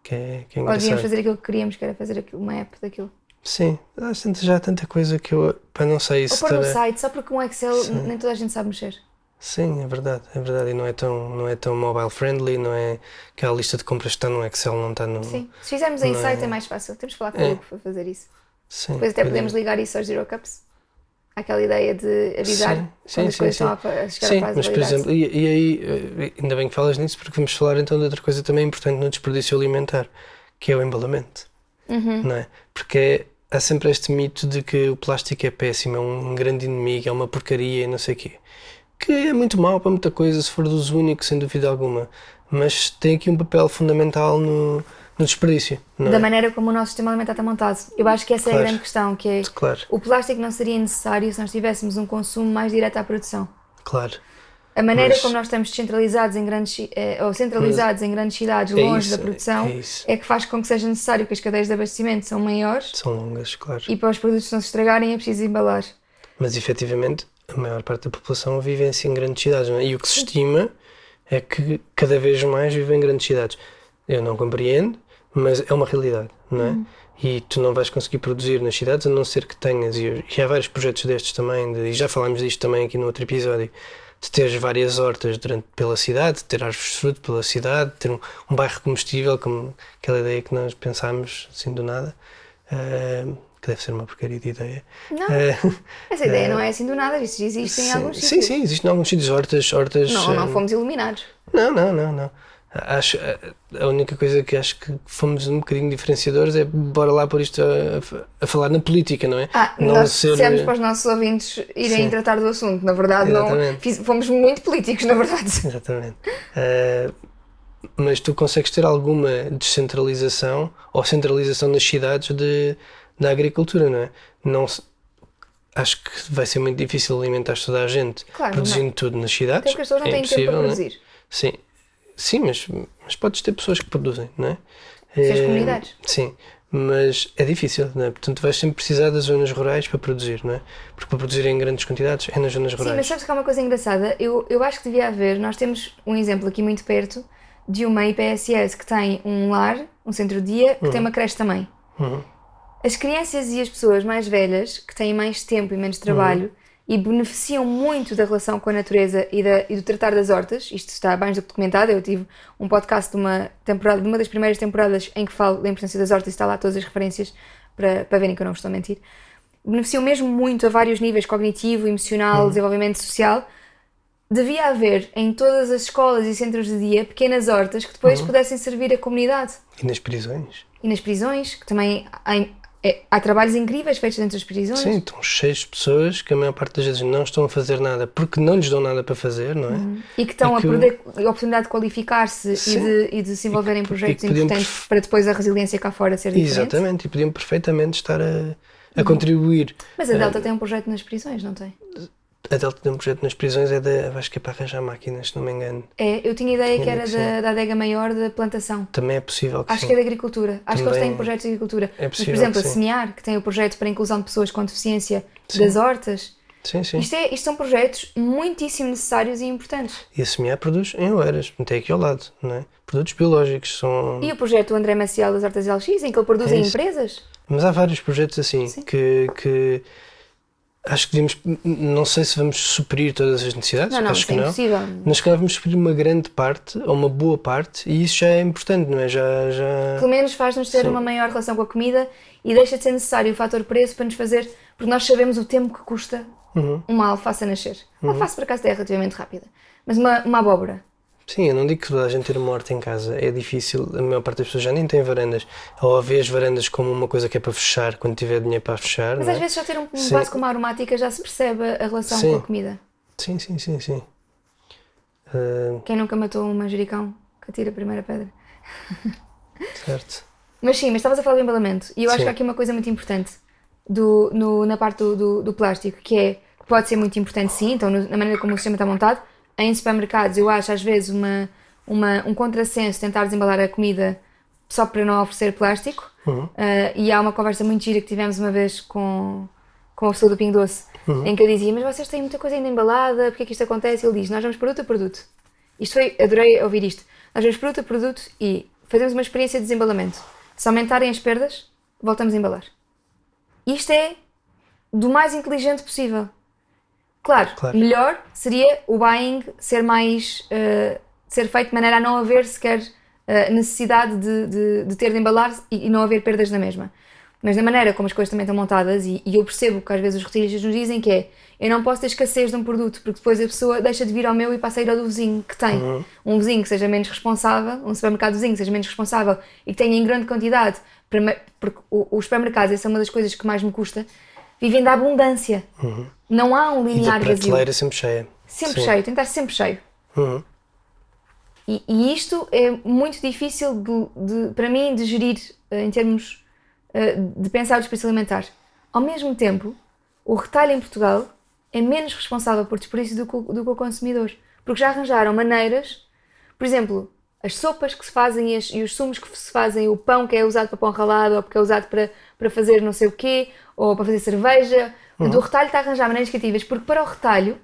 que é, que é Ou devíamos fazer aquilo que queríamos, que era fazer aquilo- uma app daquilo. Sim, há tanta- já há tanta coisa que eu. Para não sei Ou se. pôr no estará- site, só porque um Excel Sim. nem toda a gente sabe mexer. Sim, é verdade, é verdade. E não é tão, não é tão mobile friendly, não é. Aquela lista de compras que está no Excel, não está no. Sim. Se fizermos em site é- é mais fácil. Temos que falar com É. o Hugo para fazer isso. Sim, Depois até podemos ligar isso aos Zero Cups. Aquela ideia de avisar Sim, sim, as coisas sim. estão a, chegar Sim, à fase mas por exemplo, e, e aí, eh, ainda bem que falas nisso, porque vamos falar então de outra coisa também importante no desperdício alimentar, que é o embalamento, Uhum. não é? Porque há sempre este mito de que o plástico é péssimo, é um grande inimigo, é uma porcaria e não sei o quê. Que é muito mau para muita coisa, se for de uso único, sem dúvida alguma. Mas tem aqui um papel fundamental no, no desperdício, Da é? maneira como o nosso sistema alimentar está montado. Eu acho que essa é a Claro. grande questão, que é Claro, o plástico não seria necessário se nós tivéssemos um consumo mais direto à produção. claro. A maneira Mas- como nós estamos descentralizados em grandes eh, ou centralizados em grandes cidades, É longe isso, da produção, é é que faz com que seja necessário que as cadeias de abastecimento são maiores São longas, claro. e para os produtos não se estragarem é preciso embalar. Mas efetivamente a maior parte da população vive assim em grandes cidades, é? E o que se estima é que cada vez mais vivem em grandes cidades. Eu não compreendo, mas é uma realidade, não é? E tu não vais conseguir produzir nas cidades a não ser que tenhas, e, há vários projetos destes também, de- e já falámos disto também aqui no outro episódio, de teres várias hortas durante, pela cidade, de ter árvores de fruto pela cidade, de ter um, um bairro comestível, como aquela ideia que nós pensámos assim do nada, eh, que deve ser uma porcaria de ideia. Não, Eh, essa ideia não é assim do nada, isso existe em Sim, alguns sim, sítios. sim, existem alguns sítios, hortas, hortas. Não, não fomos iluminados. Não, não, não, não. Acho, eh, a única coisa que acho que fomos um bocadinho diferenciadores é bora lá pôr isto a, a falar na política, não é? Ah, não nós ser- dissemos para os nossos ouvintes irem Sim. tratar do assunto. Na verdade, não, Exatamente. fiz- fomos muito políticos, na verdade. Exatamente. Eh, mas tu consegues ter alguma descentralização ou centralização nas cidades de, da agricultura, não é? Não acho que vai ser muito difícil alimentar toda a gente Claro, produzindo tudo nas cidades. Porque as pessoas não é têm tempo para não é? produzir. Sim, sim mas, mas podes ter pessoas que produzem, não é? Sim, as Eh, comunidades. Sim, mas é difícil, não é? Portanto, vais sempre precisar das zonas rurais para produzir, não é? Porque para produzir em grandes quantidades é nas zonas Sim, rurais. mas sabes que há uma coisa engraçada? Eu, eu acho que devia haver. Nós temos um exemplo aqui muito perto de uma IPSS que tem um lar, um centro-dia, que tem uma creche também. Uhum. As crianças e as pessoas mais velhas, que têm mais tempo e menos trabalho e beneficiam muito da relação com a natureza e, da- e do tratar das hortas, isto está mais do que documentado. Eu tive um podcast de uma temporada, de uma das primeiras temporadas em que falo da importância das hortas e está lá todas as referências para, para verem que eu não vos estou a mentir. Beneficiam mesmo muito a vários níveis cognitivo, emocional, desenvolvimento social. Devia haver em todas as escolas e centros de dia pequenas hortas que depois pudessem servir a comunidade E nas prisões? e nas prisões, que também há, é- há trabalhos incríveis feitos dentro das prisões. Sim, estão cheios de pessoas que a maior parte das vezes não estão a fazer nada porque não lhes dão nada para fazer, não é? E que estão E que- a perder a oportunidade de qualificar-se e de, e de se envolverem em que- projetos que importantes perfe- para depois a resiliência cá fora ser diferente. Exatamente, e podiam perfeitamente estar a, a contribuir. Mas a Delta tem um projeto nas prisões, não tem? A Delta tem um projeto nas prisões, é da, acho que é para arranjar máquinas, se não me engano. É, eu tinha ideia Tinha que era que da, da adega maior da plantação. Também é possível que Acho sim. que é da agricultura. Acho que eles Também têm projetos de agricultura. é Mas, por possível exemplo, a. Semear, que tem o projeto para a inclusão de pessoas com deficiência Sim. das hortas. Sim, sim. Isto, é, isto são projetos muitíssimo necessários e importantes. E a semear produz em Oeiras, até aqui ao lado, não é? Produtos biológicos são. E o projeto do André Maciel das Hortas LX, em que ele produz É em empresas? Mas há vários projetos assim Sim. que, que acho que devemos. Não sei se vamos suprir todas as necessidades, Não, não, acho que é não. impossível. Mas se calhar vamos suprir uma grande parte, ou uma boa parte, e isso já é importante, não é? Já. já... Pelo menos faz-nos ter Sim. uma maior relação com a comida e deixa de ser necessário o fator preço para nos fazer. Porque nós sabemos o tempo que custa Uhum. uma alface a nascer. Uma alface, por acaso, é relativamente rápida. Mas uma, uma abóbora. Sim, eu não digo que toda a gente ter uma horta em casa é difícil, a maior parte das pessoas já nem tem varandas, ou vê as varandas como uma coisa que é para fechar quando tiver dinheiro para fechar. Mas não às é? vezes só ter um, Sim. vaso com uma aromática já se percebe a relação Sim. com a comida. Sim, sim, sim, sim. Ah, Quem nunca matou um manjericão que atira a primeira pedra. certo. Mas sim, mas estavas a falar do embalamento. E eu acho Sim. que há aqui uma coisa muito importante do, no- na parte do, do, do plástico, que é, pode ser muito importante sim, então na maneira como o sistema está montado. Em supermercados eu acho às vezes uma, uma, um contrassenso tentar desembalar a comida só para não oferecer plástico. Uhum. Ah, e há uma conversa muito gira que tivemos uma vez com, com a pessoa do Pingo Doce, em que eu dizia, mas vocês têm muita coisa ainda embalada, porque é que isto acontece? E ele diz, nós vamos produto a produto. Isto foi, adorei ouvir isto. Nós vamos produto a produto e fazemos uma experiência de desembalamento. Se aumentarem as perdas, voltamos a embalar. Isto é do mais inteligente possível. Claro, Claro. melhor seria o buying ser mais. eh, ser feito de maneira a não haver sequer eh, necessidade de, de, de ter de embalar e, e não haver perdas na mesma. mas na maneira como as coisas também estão montadas, e, e eu percebo que às vezes os retalhistas nos dizem que é eu não posso ter escassez de um produto, porque depois a pessoa deixa de vir ao meu e passa a ir ao do vizinho que tem. Uhum. Um vizinho que seja menos responsável, um supermercado vizinho que seja menos responsável e que tenha em grande quantidade, porque os supermercados, essa é uma das coisas que mais me custa, vivem da abundância. Não há um Uhum. E da linear vazio. prateleira sempre cheia. Sempre Sim. cheio, tentar sempre cheio. Uhum. E, e isto é muito difícil de, de- para mim de gerir eh, em termos eh, de pensar o desperdício alimentar. Ao mesmo tempo, o retalho em Portugal é menos responsável por desperdício do que, o- do que o consumidor. Porque já arranjaram maneiras, por exemplo, as sopas que se fazem e, as- e os sumos que se fazem, o pão que é usado para pão ralado ou porque é usado para, para fazer não sei o quê, ou para fazer cerveja. Portanto, O retalho está a arranjar maneiras criativas, porque para o retalho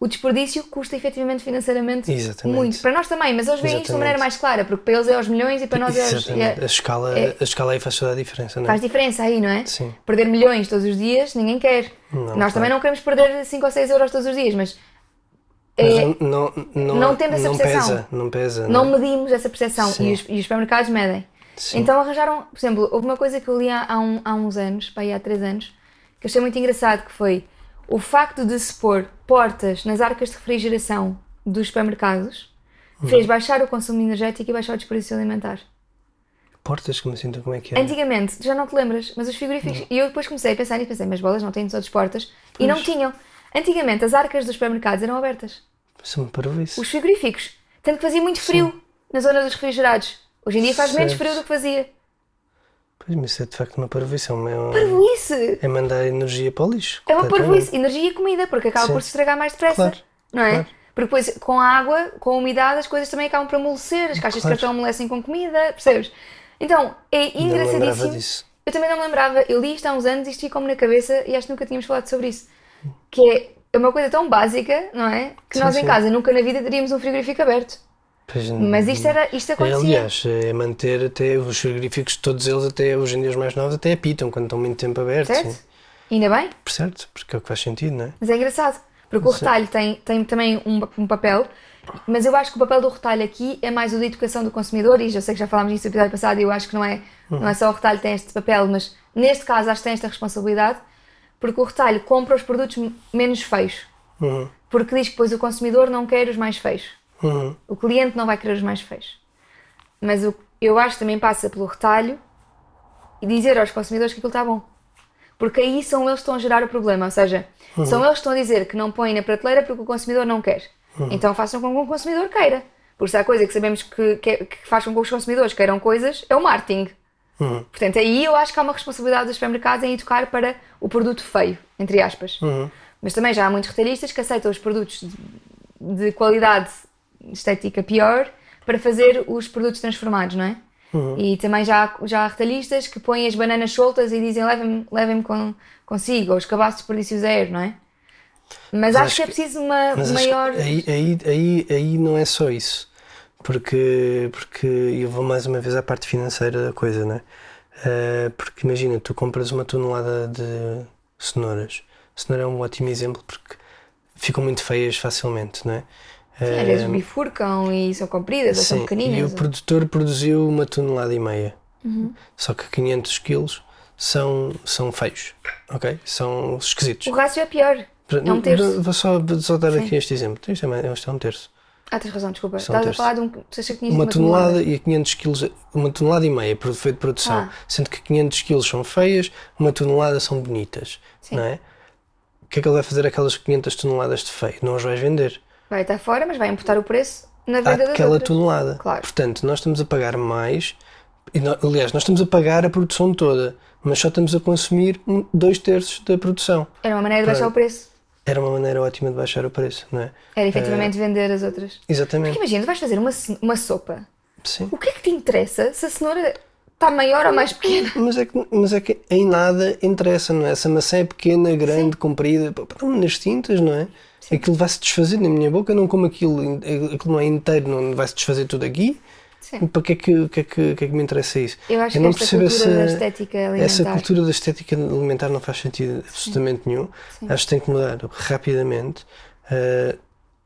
o desperdício custa efetivamente financeiramente Exatamente. muito. Para nós também, mas eles veem isto de uma maneira mais clara, porque para eles é aos milhões e para nós é aos. É- a, escala, é- a escala aí faz toda a diferença, não é? faz diferença aí, não é? Sim. Perder milhões todos os dias, ninguém quer. Não, nós claro. também não queremos perder 5 ou 6 euros todos os dias, mas Mas é- não, não, não, não temos essa não percepção. pesa, não pesa. não é? medimos essa percepção e os, e os supermercados medem. Sim. Então arranjaram, por exemplo, houve uma coisa que eu li há, há um- há uns anos, para aí há 3 anos, que achei muito engraçado, que foi o facto de se pôr portas nas arcas de refrigeração dos supermercados Uhum. fez baixar o consumo energético e baixar o desperdício alimentar. Portas, como assim, então como é que é? Antigamente, já não te lembras, mas os frigoríficos. E eu depois comecei a pensar e pensei, mas bolas não têm todas as portas. E não tinham. Antigamente, as arcas dos supermercados eram abertas. Isso é uma parvoíce. Os frigoríficos. Tanto que fazia muito frio na zona dos refrigerados. Hoje em dia faz menos frio do que fazia. Pois, mas isso é de facto uma parvoíce. É, uma, Parvoíce! é mandar energia para o lixo. É uma parvoíce. Energia e comida, porque acaba Sim. por se estragar mais depressa. Claro, Não é? claro. Porque depois, com a água, com a umidade, as coisas também acabam por amolecer. As caixas Claro. de cartão amolecem com comida, percebes? Então, é engraçadíssimo. Eu também não me lembrava, eu li isto há uns anos e isto ficou-me na cabeça e acho que nunca tínhamos falado sobre isso. Que é, é uma coisa tão básica, não é? Que Sim, nós em sim. casa nunca na vida teríamos um frigorífico aberto. Pois, Mas isto, era, isto acontecia. Aliás, é manter até os frigoríficos, todos eles, até hoje em dia os mais novos, até apitam quando estão muito tempo abertos. certo? sim. Ainda bem, Por certo, porque é o que faz sentido, não é? mas é engraçado. Porque o Sim. retalho tem, tem também um, um papel, mas eu acho que o papel do retalho aqui é mais o da educação do consumidor, e eu sei que já falámos disso no episódio passado, e eu acho que não é, não é só o retalho que tem este papel, mas neste caso acho que tem esta responsabilidade, porque o retalho compra os produtos menos feios. Uhum. Porque diz que depois o consumidor não quer os mais feios. Uhum. O cliente não vai querer os mais feios. Mas o, eu acho que também passa pelo retalho e dizer aos consumidores que aquilo está bom. Porque aí são eles que estão a gerar o problema. Ou seja, são eles que estão a dizer que não põem na prateleira porque o consumidor não quer. Então façam com que o consumidor queira. Porque se há coisa que sabemos que, que, que faz com que os consumidores queiram coisas, é o marketing. Uhum. Portanto, aí eu acho que há uma responsabilidade dos supermercados em educar para o produto feio, entre aspas. Uhum. Mas também já há muitos retalhistas que aceitam os produtos de, de qualidade estética pior para fazer os produtos transformados, não é? Uhum. E também já, já há retalhistas que põem as bananas soltas e dizem levem-me levem com, consigo, ou os cabaços de desperdício zero, não é? Mas, acho, acho que é preciso uma Mas maior. aí, aí, aí, aí não é só isso. Porque, porque eu vou mais uma vez à parte financeira da coisa, não é? Eh, porque imagina, tu compras uma tonelada de cenouras. Cenoura é um ótimo exemplo porque ficam muito feias facilmente, não é? Sim, às Eh, vezes bifurcam e são compridas ou são Sim, pequeninas. e o ou- produtor produziu uma tonelada e meia. Uhum. Só que 500 quilos são, são feios, ok? São esquisitos. O rácio é pior. É um terço. Vou só, só dar Sim. aqui este exemplo. Isto é, isto é um terço. Ah, tens razão, desculpa. São Estavas a falar de um. Achas que Uma uma tonelada e 500 quilos, uma tonelada e meia feito de produção. Ah. Sendo que 500 quilos são feias, uma tonelada são bonitas, Sim. não é? O que é que ele vai fazer aquelas 500 toneladas de feio? Não as vais vender. Vai estar fora, mas vai imputar o preço na venda das Aquela outras. tonelada. Claro. Portanto, nós estamos a pagar mais. E nó- aliás, nós estamos a pagar a produção toda, mas só estamos a consumir um- dois terços da produção. Era uma maneira de baixar o preço. Era uma maneira ótima de baixar o preço, não é? Era efetivamente vender as outras. Porque Exatamente. imagina, tu vais fazer uma, uma sopa. Sim. O que é que te interessa se a cenoura está maior ou mais pequena? Mas é, que, mas é que em nada interessa, não é? Se a maçã é pequena, grande, comprida, pá, dá-me nas tintas, não é? Aquilo vai-se desfazer na minha boca, eu não como aquilo, aquilo não é inteiro, não vai-se desfazer tudo aqui. Sim. Para que é que, que, é que, que é que me interessa isso? Eu acho não que esta percebo cultura da estética alimentar. Essa cultura da estética alimentar não faz sentido absolutamente nenhum. Acho que tem que mudar rapidamente. Uh,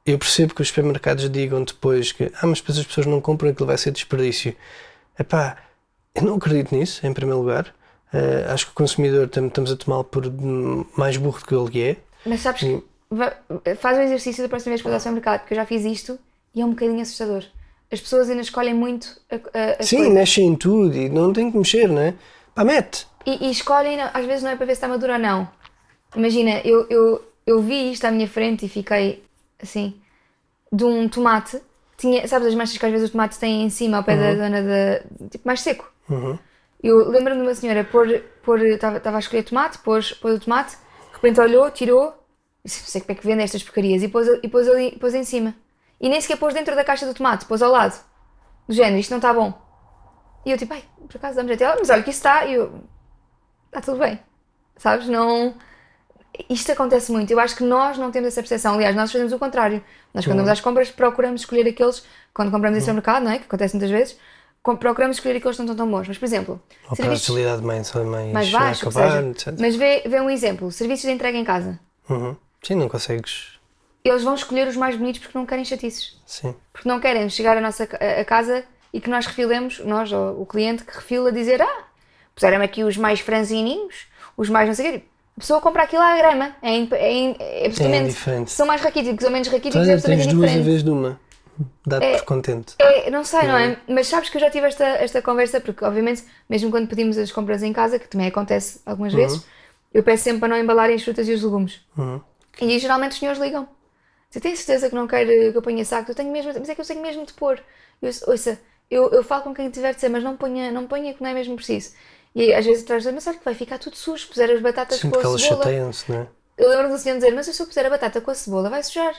eu percebo que os supermercados digam depois que ah, mas depois as pessoas não compram aquilo vai ser desperdício. Epá, eu não acredito nisso, em primeiro lugar. Uh, acho que o consumidor tam- estamos a tomá-lo por mais burro do que ele é. Mas sabes que faz o exercício da próxima vez que for ao supermercado, porque eu já fiz isto e é um bocadinho assustador. As pessoas ainda escolhem muito a, a, Sim, coisas. mexem em tudo e não tem que mexer, não é? Pá, mete! E, e escolhem, às vezes não é para ver se está maduro ou não. Imagina, eu, eu, eu vi isto à minha frente e fiquei assim, de um tomate. Tinha, sabes as manchas que às vezes o tomate tem em cima, ao pé da zona da. tipo mais seco. Uhum. Eu lembro-me de uma senhora pôr. pôr estava, estava a escolher tomate, pôs, pôs o tomate, de repente olhou, tirou, disse, não sei como é que vende estas porcarias, e pôs, e pôs ali, pôs em cima. E nem sequer pôs dentro da caixa do tomate, pôs ao lado. Do género, isto não está bom. E eu tipo, ai, por acaso dá-me jeito. Ela, mas olha que isso está, e eu, está tudo bem. Sabes? Não. Isto acontece muito. Eu acho que nós não temos essa percepção. Aliás, nós fazemos o contrário. Nós, quando vamos às compras, procuramos escolher aqueles, quando compramos em supermercado, não é? Que acontece muitas vezes, procuramos escolher aqueles que não estão tão bons. Mas, por exemplo, Ou para a serviços utilidade mais, mais, mais ou acabar, seja, mas vê, vê um exemplo: serviços de entrega em casa. Uhum. Sim, não consegues. Eles vão escolher os mais bonitos porque não querem chatices. Sim. Porque não querem chegar à nossa a, a casa e que nós refilemos, nós ou o cliente que refila, dizer: Ah, puseram-me aqui os mais franzininhos, os mais não sei o quê. A pessoa compra aquilo à grama. É, é, in- é absolutamente. Se são mais raquíticos ou menos raquíticos, Então, é absolutamente tens duas em indiferente. vez de uma. Dá-te por contente. É, não sei, não é? Mas sabes que eu já tive esta, esta conversa, porque obviamente, mesmo quando pedimos as compras em casa, que também acontece algumas vezes, eu peço sempre para não embalarem as frutas e os legumes. Uhum. E geralmente os senhores ligam. Você tem certeza que não quer que eu ponha saco? Eu tenho mesmo, mas é que eu tenho mesmo de pôr. Eu, ouça, eu, eu falo com quem tiver de ser, mas não ponha, não ponha que não é mesmo preciso. E às vezes traz mas olha que vai ficar tudo sujo, se puser as batatas Sim, com a elas cebola. chateiam-se, não é? Eu lembro do senhor dizer, mas se eu puser a batata com a cebola, vai sujar.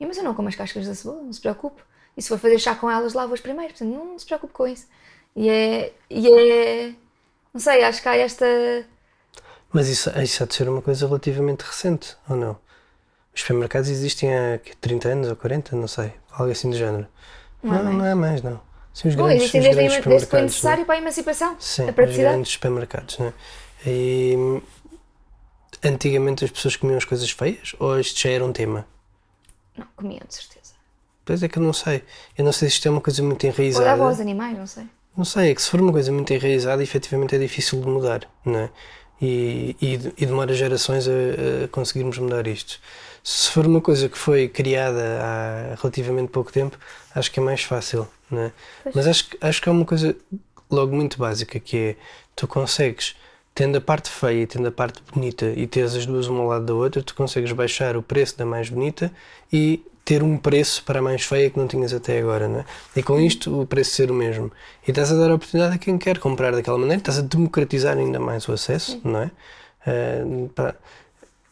E, mas eu não como as cascas da cebola, não se preocupe. E se for fazer chá com elas, lavo-as primeiro. Portanto, não, se preocupe com isso. E é, e é... Não sei, acho que há esta... Mas isso, isso há de ser uma coisa relativamente recente, ou não? Os supermercados existem há quê, 30 anos ou 40, não sei, algo assim do género. Não é Não, não é mais, não. Sim, os Bom, grandes, existem os desde, grandes desde que foi supermercados. não necessário para a emancipação. Sim, a os grandes supermercados, não é? E antigamente as pessoas comiam as coisas feias ou isto já era um tema? Não, comiam, de certeza. Pois é que eu não sei. Eu não sei se isto é uma coisa muito enraizada. davam aos animais, não sei. Não sei, é que se for uma coisa muito enraizada, efetivamente é difícil de mudar, não é? E, e, e demora gerações a, a conseguirmos mudar isto. Se for uma coisa que foi criada há relativamente pouco tempo, acho que é mais fácil, não é? Mas acho, acho que há uma coisa logo muito básica que é tu consegues, tendo a parte feia e tendo a parte bonita e teres as duas uma ao lado da outra, tu consegues baixar o preço da mais bonita e ter um preço para a mais feia que não tinhas até agora, não é? E com isto o preço ser o mesmo. E estás a dar a oportunidade a quem quer comprar daquela maneira, estás a democratizar ainda mais o acesso, não é? Ah, pá,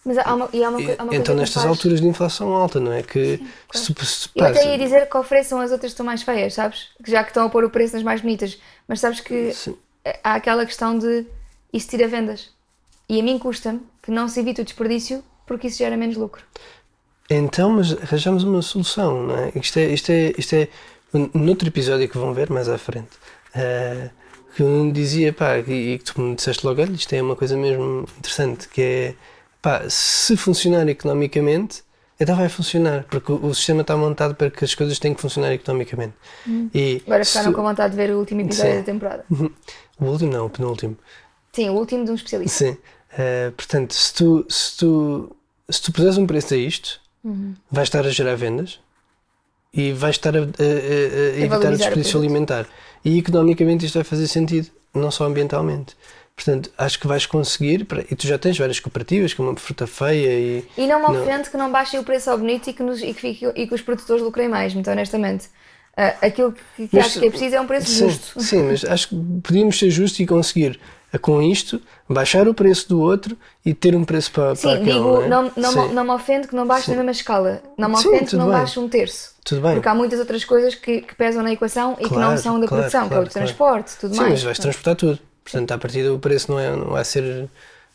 Mas há uma, e há uma, há uma coisa então, que me nestas faz- alturas de inflação alta, não é? Que se, tu- se Eu até passa- ia dizer que ofereçam as outras que estão mais feias, sabes? Já que estão a pôr o preço nas mais bonitas. Mas sabes que Sim. há aquela questão de isso tira vendas. E a mim custa-me que não se evite o desperdício porque isso gera menos lucro. Então, mas arranjamos uma solução, não é? Isto é, isto é, isto é noutro episódio que vão ver mais à frente, eh, que eu dizia, pá, e, e que tu me disseste logo, olha, isto é uma coisa mesmo interessante, que é, pá, se funcionar economicamente, então vai funcionar, porque o, o sistema está montado para que as coisas têm que funcionar economicamente. E Agora se ficaram tu- com vontade de ver o último episódio Sim. da temporada. O último não, o penúltimo. Sim, o último de um especialista. Sim. Eh, portanto, se tu, se, tu, se tu puseres um preço a isto, Uhum. vais estar a gerar vendas e vais estar a, a- a- a evitar o desperdício alimentar. E economicamente isto vai fazer sentido, não só ambientalmente. Portanto, acho que vais conseguir, e tu já tens várias cooperativas, como a fruta feia e. E não me Não. ofende que não baixem o preço ao bonito e que, nos- e que, fique- e que os produtores lucrem mais, muito honestamente. Ah, aquilo que, que Mas- acho que é preciso é um preço sim, justo. Sim, mas acho que podíamos ser justos e conseguir, eh, com isto, baixar o preço do outro e ter um preço para, para Sim, aquele. digo, não, é? não, Sim. não me ofende que não baixe na mesma escala. Não me Sim, ofende que não bem. baixe um terço. Tudo bem. Porque há muitas outras coisas que, que pesam na equação e que não Claro, são da claro, produção, que é claro, o claro. transporte, tudo Sim, mais. mas vais transportar tudo. Portanto, a partir do preço não, é, não vai ser.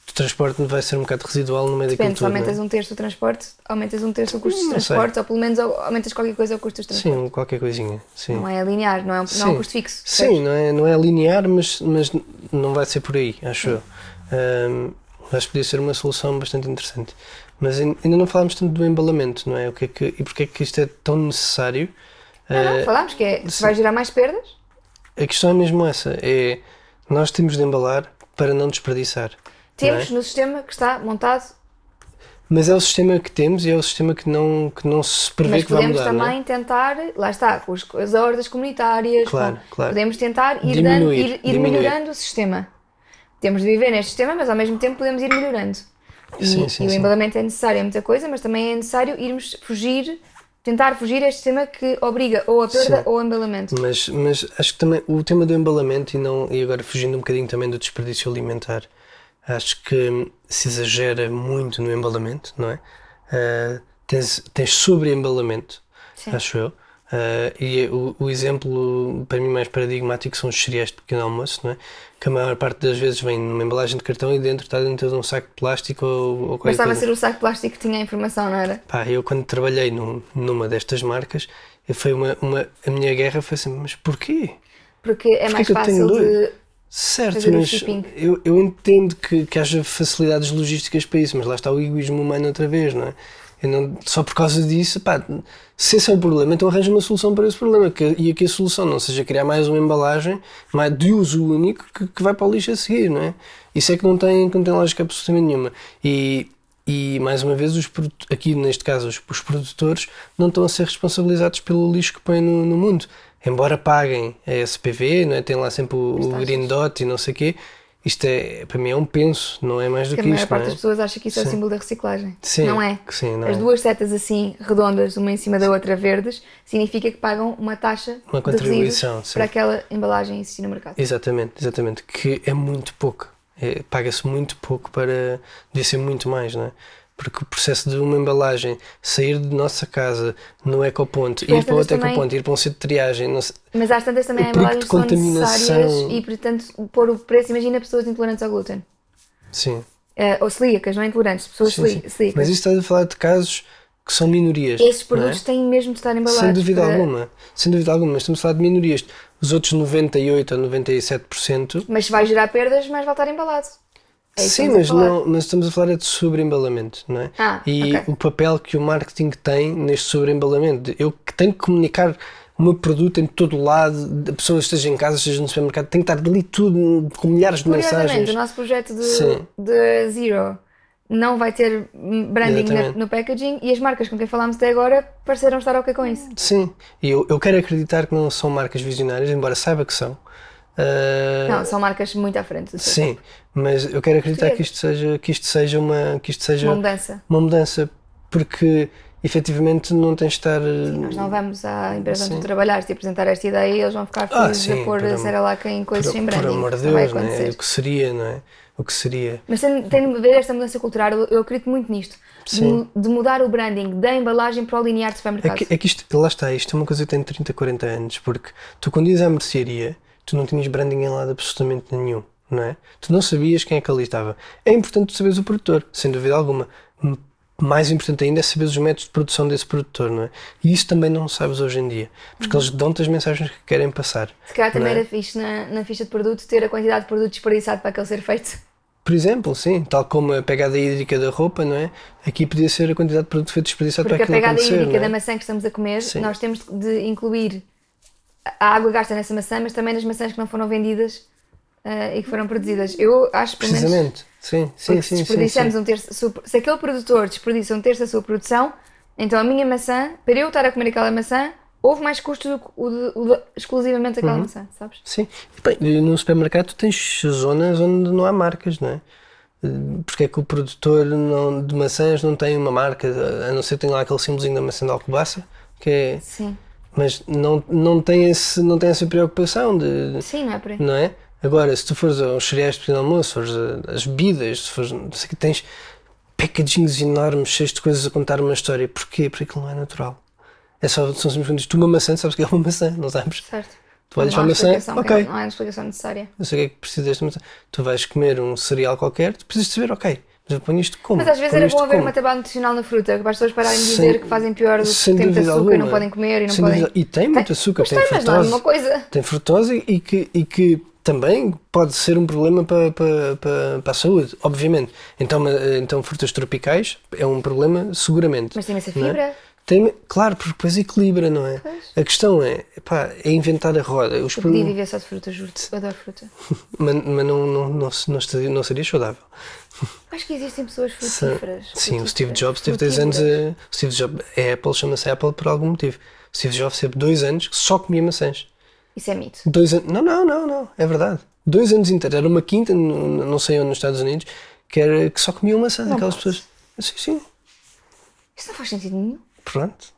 O transporte vai ser um bocado residual no meio Depende, daquilo tudo. é? aumentas um terço do transporte, aumentas um terço o custo dos Não sei. transportes, ou pelo menos au- aumentas qualquer coisa o custo dos transportes. Sim, qualquer coisinha. Sim. Não é linear, não é um, não é um custo fixo. Sim, não é, não é linear, mas, mas não vai ser por aí, acho eu. Ahm, acho que podia ser uma solução bastante interessante. Mas ain- ainda não falámos tanto do embalamento, não é? O que é que, e porque é que isto é tão necessário? Não, não, Ah, falámos que é, se vai gerar mais perdas, a questão é mesmo essa: é nós temos de embalar para não desperdiçar. Temos é? no sistema que está montado, Mas é o sistema que temos e é o sistema que não, que não se prevê mas que vai podemos mudar. não é? também tentar, lá está, com as hordas comunitárias, Claro, com- claro. podemos tentar ir, Diminuir, dando, ir, ir diminuir. melhorando o sistema. Temos de viver neste sistema, mas ao mesmo tempo podemos ir melhorando. E, Sim, sim, e o embalamento é necessário, é muita coisa, mas também é necessário irmos fugir, tentar fugir a este sistema que obriga ou a perda Sim. ou ao embalamento. Mas, mas acho que também o tema do embalamento e, não, e agora fugindo um bocadinho também do desperdício alimentar, acho que se exagera muito no embalamento, não é? Ah, tens, tens sobre-embalamento, acho eu. Ah, e o, o exemplo para mim mais paradigmático são os cereais de pequeno almoço, não é? Que a maior parte das vezes vem numa embalagem de cartão e dentro está dentro de um saco de plástico ou, ou qualquer Bastava coisa. ser o saco de plástico que tinha a informação, não era? Pá, eu quando trabalhei num- numa destas marcas, foi uma, uma, a minha guerra foi assim, mas porquê? Porque é Porquê mais fácil de. Certo, mas eu, eu entendo que, que haja facilidades logísticas para isso, mas lá está o egoísmo humano outra vez, não é? Não, só por causa disso, pá, se esse é o problema, então arranja uma solução para esse problema. Que, e que a solução não seja criar mais uma embalagem mais de uso único que, que vai para o lixo a seguir, não é? Isso é que não tem, que não tem lógica absolutamente nenhuma. E, e mais uma vez, os, aqui neste caso, os, os produtores não estão a ser responsabilizados pelo lixo que põem no, no mundo. Embora paguem a SPV, não é? tem lá sempre o, o. Green Dot e não sei o quê. Isto é, para mim é um penso, não é mais do que a que maior isto. parte é? das pessoas acha que isso é o Sim. símbolo da reciclagem. Sim, não é? sim, não As é. duas setas assim redondas, uma em cima da outra verdes, significa que pagam uma taxa Uma contribuição, sim. para aquela embalagem existir no mercado. Exatamente, exatamente. Que é muito pouco. É, Paga-se muito pouco para. Devia ser muito mais, não é? Porque o processo de uma embalagem sair de nossa casa no ecoponto, Porque ir para outro também- ecoponto, ir para um centro de triagem, não sei- Mas às tantas também há embalagens que são necessárias e, portanto, pôr o preço. Imagina pessoas intolerantes ao glúten. Sim, Eh, ou celíacas, não intolerantes, pessoas sim, sim. celí- celíacas. Mas isso está a falar de casos que são minorias. Esses é? produtos têm mesmo de estar embalados. Sem dúvida para- alguma, sem dúvida alguma, mas estamos a falar de minorias. Os outros 98 ou 97%, Mas se vai gerar perdas, mais vai estar embalado. É sim, a mas, não, mas estamos a falar é de sobreembalamento, não é? Ah, e ok. o papel que o marketing tem neste sobreembalamento. Eu que tenho que comunicar o meu produto em todo lado, a pessoa esteja em casa, esteja no supermercado, tem que estar ali tudo com milhares de mensagens. o nosso projeto de, de Zero não vai ter branding na- no packaging e as marcas com quem falámos até agora pareceram estar ok com isso. Sim, e eu, eu quero acreditar que não são marcas visionárias, embora saiba que são. Ah, Não, são marcas muito à frente. Sim, mas eu quero acreditar que isto seja, que isto seja uma, que isto seja Uma mudança. uma mudança, porque efetivamente não tens de estar. Nós não vamos à empresa onde Sim. tu trabalhares te apresentar esta ideia e eles vão ficar Ah, felizes sim, a pôr por cera lá em coisas por, sem por branding. amor de Deus, não é? acontecer. O que seria, não é? O que seria. Mas tem, tem de haver esta mudança cultural, eu, acredito muito nisto. De, de mudar o branding da embalagem para o linear de É supermercado. que, é que isto, lá está, isto é uma coisa que tem 30, 40 anos, porque tu quando ias à mercearia, tu não tinhas branding em lado absolutamente nenhum, não é? Tu não sabias quem é que ali estava. É importante tu saberes o produtor, sem dúvida alguma. Mais importante ainda é saber os métodos de produção desse produtor, não é? E isso também não sabes hoje em dia, porque eles dão-te as mensagens que querem passar. Se calhar também é? era fixe na, na ficha de produto ter a quantidade de produto desperdiçado para aquele ser feito. Por exemplo, sim, tal como a pegada hídrica da roupa, não é? Aqui podia ser a quantidade de produto feito desperdiçado Porque a para aquilo pegada acontecer, hídrica não é? da maçã que estamos a comer, Sim. nós temos de incluir a água gasta nessa maçã, mas também nas maçãs que não foram vendidas eh, e que foram produzidas. Eu acho, pelo menos, Precisamente, sim, sim, porque se sim, sim, desperdiçamos sim. um terço, se, aquele produtor desperdiça um terço da sua produção, então a minha maçã, para eu estar a comer aquela maçã, houve mais custos do que o de, o de- exclusivamente Uhum. aquela maçã, sabes? Sim. Bem, no supermercado tu tens zonas onde não há marcas, não é? Eh, Porque é que o produtor não, de maçãs não tem uma marca, a não ser que tenha lá aquele símbolozinho da maçã de Alcobaça, que é, Sim. mas não, não, tem esse, não tem essa preocupação de, Sim, não é por aí. não é? Agora, se tu fores aos cereais de pequeno almoço, fores às bebidas, se fores, não sei o que tens packagings enormes, cheios de coisas a contar uma história. Porquê? Porque aquilo não é natural. É só, são simplesmente tu uma maçã, sabes que é uma maçã, não sabes? Certo. Tu olhas para a há maçã, explicação, ok, Não há explicação necessária. não sei o que é que precisas desta maçã. Tu vais comer um cereal qualquer, tu precisas de saber, ok, mas eu ponho isto como? Mas às vezes era bom haver como? uma tabela nutricional na fruta, para as pessoas pararem de dizer que fazem pior do que tem muito açúcar e não podem comer e não Sem podem. dúvida- E tem muito açúcar, tem tem, é frutose. uma coisa. Tem frutose e que, e que também pode ser um problema para, para, para, para a saúde, obviamente. Então, então frutas tropicais é um problema seguramente. Mas tem essa é? fibra. Tem claro, porque depois equilibra, não é? Pois. A questão é, epá, é inventar a roda. Os Eu podia viver só de fruta, juro-te. Eu adoro fruta. mas mas não, não, não, não, seria saudável. Acho que existem pessoas frutíferas. Sim, o frutíferas, Steve Jobs teve dois anos frutívoras. a. O Steve Jobs, a Apple chama-se Apple por algum motivo. O Steve Jobs teve dois anos que só comia maçãs. Isso é mito. Dois anos. Não, não, não, não. É verdade. Dois anos inteiros. Era uma quinta, não sei onde, nos Estados Unidos, que, era, que só comiam maçãs. Não Aquelas pessoas. Sim, sim. Isso não faz sentido nenhum. Pronto.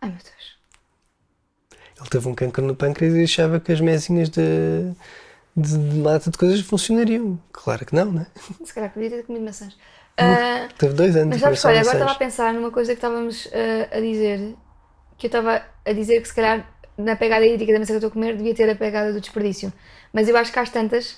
Ai meu Deus. Ele teve um cancro no pâncreas e achava que as mesinhas de, de, de lata de coisas funcionariam. Claro que não, né? Se calhar podia ter comido maçãs. Ah, Teve dois anos mas sabes, olha, agora estava a pensar numa coisa que estávamos ah, a dizer. Que eu estava a dizer que se calhar na pegada hídrica da mesa que eu estou a comer devia ter a pegada do desperdício. Mas eu acho que às tantas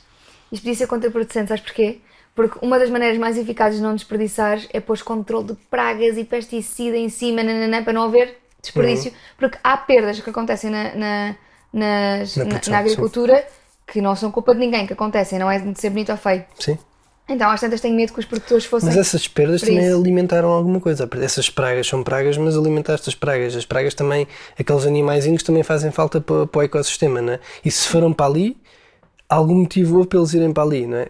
isto podia ser contraproducente, sabes porquê? Porque uma das maneiras mais eficazes de não desperdiçar é pôr controle de pragas e pesticida em cima, nananã, para não haver desperdício. Porque há perdas que acontecem na, na, nas- Na na- na agricultura que não são culpa de ninguém, que acontecem, não é de ser bonito ou feio. Sim. Então, às tantas tenho medo que os produtores fossem. Mas essas perdas também isso. alimentaram alguma coisa. Essas pragas são pragas, mas alimentaste as pragas. As pragas também, aqueles animaizinhos também fazem falta para, para o ecossistema, não é? E se foram para ali, algum motivo houve para eles irem para ali, não é?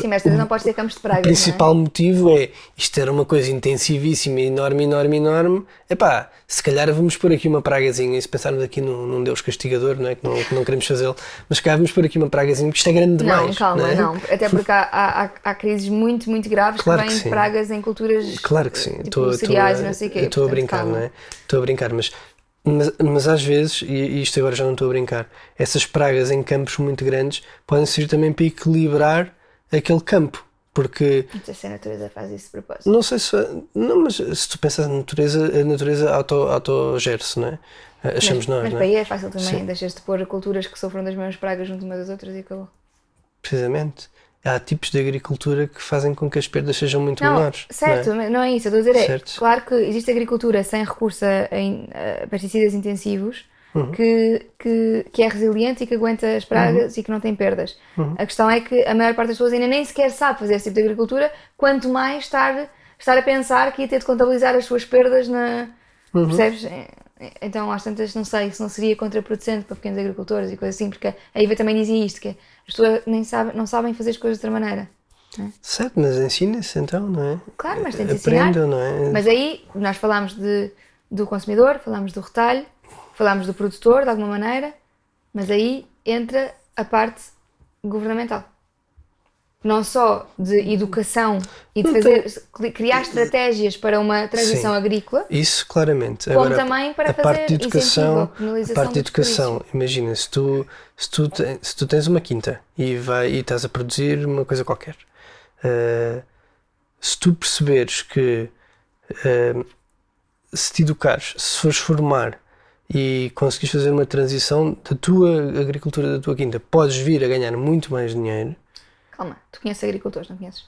Sim, mas também não podes ter campos de pragas. O não é? principal motivo é isto era uma coisa intensivíssima, enorme, enorme, enorme. Epá, se calhar vamos pôr aqui uma pragazinha, e se pensarmos aqui num, num Deus castigador, não é? que, não, que não queremos fazê-lo, mas se calhar vamos pôr aqui uma pragazinha, porque isto é grande Não, demais. calma, é? não. Até porque há, há, há- crises muito, muito graves Claro que vêm de pragas em culturas. Claro que sim, Tipo, estou cereais não sei o quê. estou a brincar, calma. não é? Estou a brincar, mas, mas, mas às vezes, e, e isto agora já não estou a brincar, essas pragas em campos muito grandes podem servir também para equilibrar aquele campo. Porque Não sei se a natureza faz isso de propósito. não sei se. Não, mas se tu pensas na natureza, a natureza auto, autogere-se, não é? Achamos mas, nós, mas não para é? aí é fácil também, deixas de pôr culturas que sofram das mesmas pragas junto umas das outras e acabou. Precisamente. Há tipos de agricultura que fazem com que as perdas sejam muito Não, menores. certo, Não é? não é isso. Eu estou a dizer, é, Certo. claro que existe agricultura sem recurso a, em, a pesticidas intensivos Uhum. que, que, que é resiliente e que aguenta as pragas Uhum. e que não tem perdas. A questão é que a maior parte das pessoas ainda nem sequer sabe fazer esse tipo de agricultura, quanto mais estar, estar a pensar que ia ter de contabilizar as suas perdas na. Uhum. Percebes? É, é, Então, às tantas, não sei se não seria contraproducente para pequenos agricultores e coisas assim, porque a Iva também dizia isto: que as pessoas nem sabem, não sabem fazer as coisas de outra maneira. Certo, mas ensina-se então, não é? Claro, mas tem de ensinar. Aprendam, não é? Mas aí nós falámos de, do consumidor, falámos do retalho, falámos do produtor de alguma maneira, mas aí entra a parte governamental. Não só de educação e de fazer, criar estratégias para uma transição Sim. agrícola, Isso claramente. Como Agora, também para a parte de fazer educação, a parte de educação, imagina, se tu, se, tu, se tu tens uma quinta e, vai, e estás a produzir uma coisa qualquer, eh, se tu perceberes que eh, se te educares, se fores formar e conseguires fazer uma transição da tua agricultura, da tua quinta, podes vir a ganhar muito mais dinheiro. calma, tu conheces agricultores, não conheces?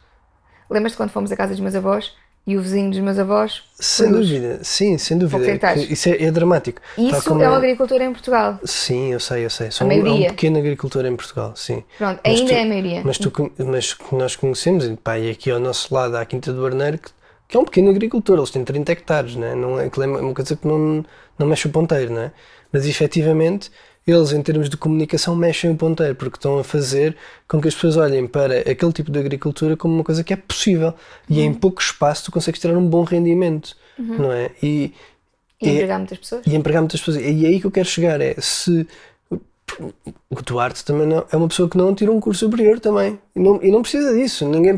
Lembras-te quando fomos à casa dos meus avós e o vizinho dos meus avós Sem produz? dúvida, sim, sem dúvida. Isso é, é dramático. Tal Isso é uma agricultura em Portugal. Sim, eu sei, eu sei. Um, é um pequeno agricultor em Portugal, sim. Pronto, Mas ainda tu- é a maioria. Mas, tu, mas nós conhecemos, e, pá, e aqui ao nosso lado há a Quinta do Arneiro, que, que é um pequeno agricultor, eles têm 30 hectares, né? não é? Aquilo é uma coisa que não, não mexe o ponteiro, não é? Mas efetivamente, eles em termos de comunicação mexem o ponteiro, porque estão a fazer com que as pessoas olhem para aquele tipo de agricultura como uma coisa que é possível. E Uhum. em pouco espaço tu consegues tirar um bom rendimento, não é? E, E é- empregar muitas pessoas. e empregar muitas pessoas. E é aí que eu quero chegar é se o Duarte também não, é uma pessoa que não tira um curso superior também e não, e não precisa disso. Ninguém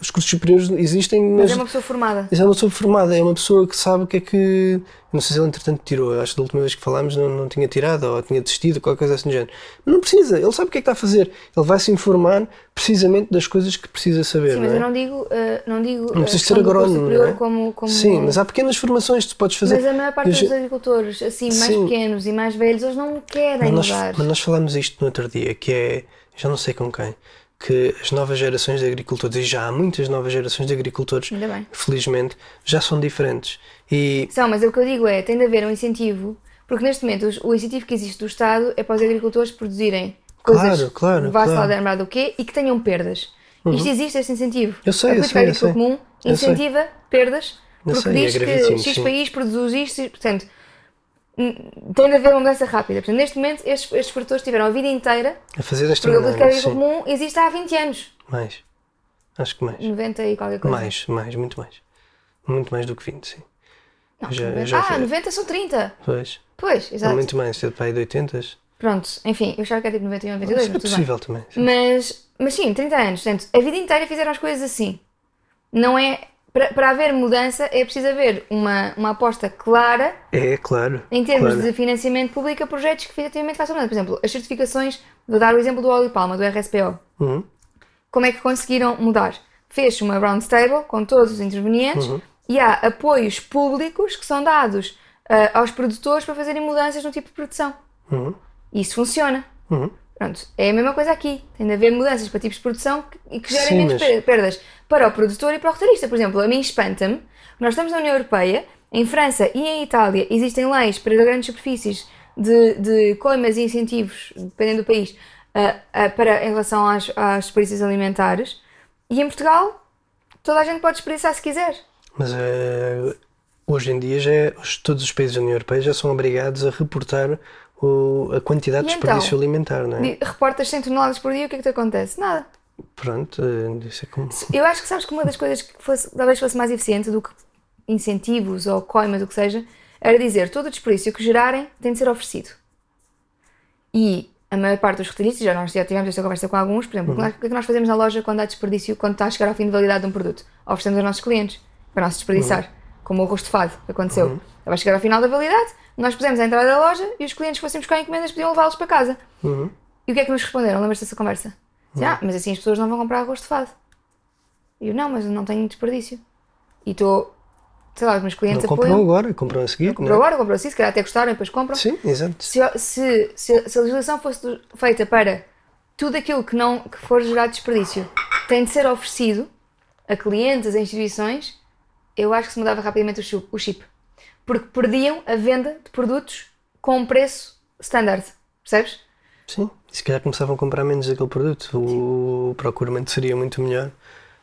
os cursos superiores existem, Mas mas, é uma pessoa formada. é uma pessoa formada, é uma pessoa que sabe o que é que. Não sei se ele entretanto tirou, acho que da última vez que falámos não, não tinha tirado ou tinha desistido, qualquer coisa assim do género. Mas não precisa, ele sabe o que é que está a fazer. Ele vai se informar precisamente das coisas que precisa saber. Sim, mas não é? eu não digo, eh, não digo Não precisas ser agrónomo, não é? como, como Sim, mas há pequenas formações que tu podes fazer. Mas a maior parte Eu dos agricultores, assim, mais Sim. pequenos e mais velhos, eles não querem Mas nós, mudar. mas nós falámos isto no outro dia, que é, já não sei com quem, que as novas gerações de agricultores, e já há muitas novas gerações de agricultores, felizmente, já são diferentes. E São, mas o que eu digo é, tem de haver um incentivo, porque neste momento o incentivo que existe do Estado é para os agricultores produzirem coisas, Claro, claro, vá-se claro. lá lembrar do quê, e que tenham perdas. Isto existe, esse incentivo. Eu sei, a eu política sei, eu agrícola sei. comum Eu sei. incentiva perdas porque sei, é diz que gravíssimo, X sim. país produz isto, e, portanto, tem de haver uma mudança rápida. Portanto, neste momento, estes, estes produtores tiveram a vida inteira, A fazer desta porque o maneira. carga Sim. comum existe há 20 anos, Mais. Acho que mais. 90 e qualquer coisa. Mais, mais, muito mais. Muito mais do que 20, sim. Não, Já- 90. já ah, foi. 90 são 30. Pois. Pois, É exato. muito mais. Ser de pai de 80. Pronto, enfim, eu achava que era tipo 91, 92, Isso é mas tudo bem. possível também. sim. Mas, mas sim, 30 anos. Portanto, a vida inteira fizeram as coisas assim. Não é. Para, para haver mudança é preciso haver uma, uma aposta clara É, claro. em termos claro. de financiamento público a projetos que efetivamente façam mudança. Por exemplo, as certificações, vou dar o exemplo do Óleo Palma, do RSPO. Uhum. Como é que conseguiram mudar? Fez uma round table com todos os intervenientes Uhum. e há apoios públicos que são dados ah, aos produtores para fazerem mudanças no tipo de produção. Uhum. E isso funciona. Uhum. Pronto, é a mesma coisa aqui. Tem de haver mudanças para tipos de produção que- e que gerem Sim, menos mas- per- perdas para o produtor e para o retalhista. Por exemplo, a mim espanta-me que nós estamos na União Europeia, em França e em Itália existem leis para grandes superfícies de, de coimas e incentivos, dependendo do país, ah, ah, para, em relação às, às desperdícios alimentares. E em Portugal, toda a gente pode desperdiçar se quiser. Mas eh, hoje em dia já é- os- todos os países da União Europeia já são obrigados a reportar o- a quantidade de E então? desperdício alimentar, não é? Reportas 100 toneladas por dia, o que é que te acontece? Nada. Pronto, eh, isso é como. Eu acho que sabes que uma das coisas que fosse, talvez fosse mais eficiente do que incentivos ou coimas, o que seja, era dizer todo o desperdício que gerarem tem de ser oferecido. E a maior parte dos retalhistas, já nós já tivemos esta conversa com alguns, por exemplo, o que é que nós fazemos na loja quando há desperdício, quando está a chegar ao fim de validade de um produto? Oferecemos aos nossos clientes para não se desperdiçar, como o rosto de fado que aconteceu. Vai chegar ao final da validade, nós pusemos a entrada da loja e os clientes que fossem buscar encomendas podiam levá-los para casa. Uhum. E o que é que nos responderam? Lembras-te dessa conversa? Dizem, Ah, mas assim as pessoas não vão comprar arroz de fado. E eu, não, mas eu não tenho desperdício. E estou, sei lá, os meus Não clientes compram apoiam. agora, compram a seguir. Comprou não é? agora, comprou assim, se calhar até gostaram e depois compram. Sim, exato. Se, se, se, se a legislação fosse feita para tudo aquilo que, não, que for gerado desperdício tem de ser oferecido a clientes, a instituições, eu acho que se mudava rapidamente o chip. Porque perdiam a venda de produtos com um preço standard. Percebes? Sim. E se calhar começavam a comprar menos aquele produto. O procuramento seria muito melhor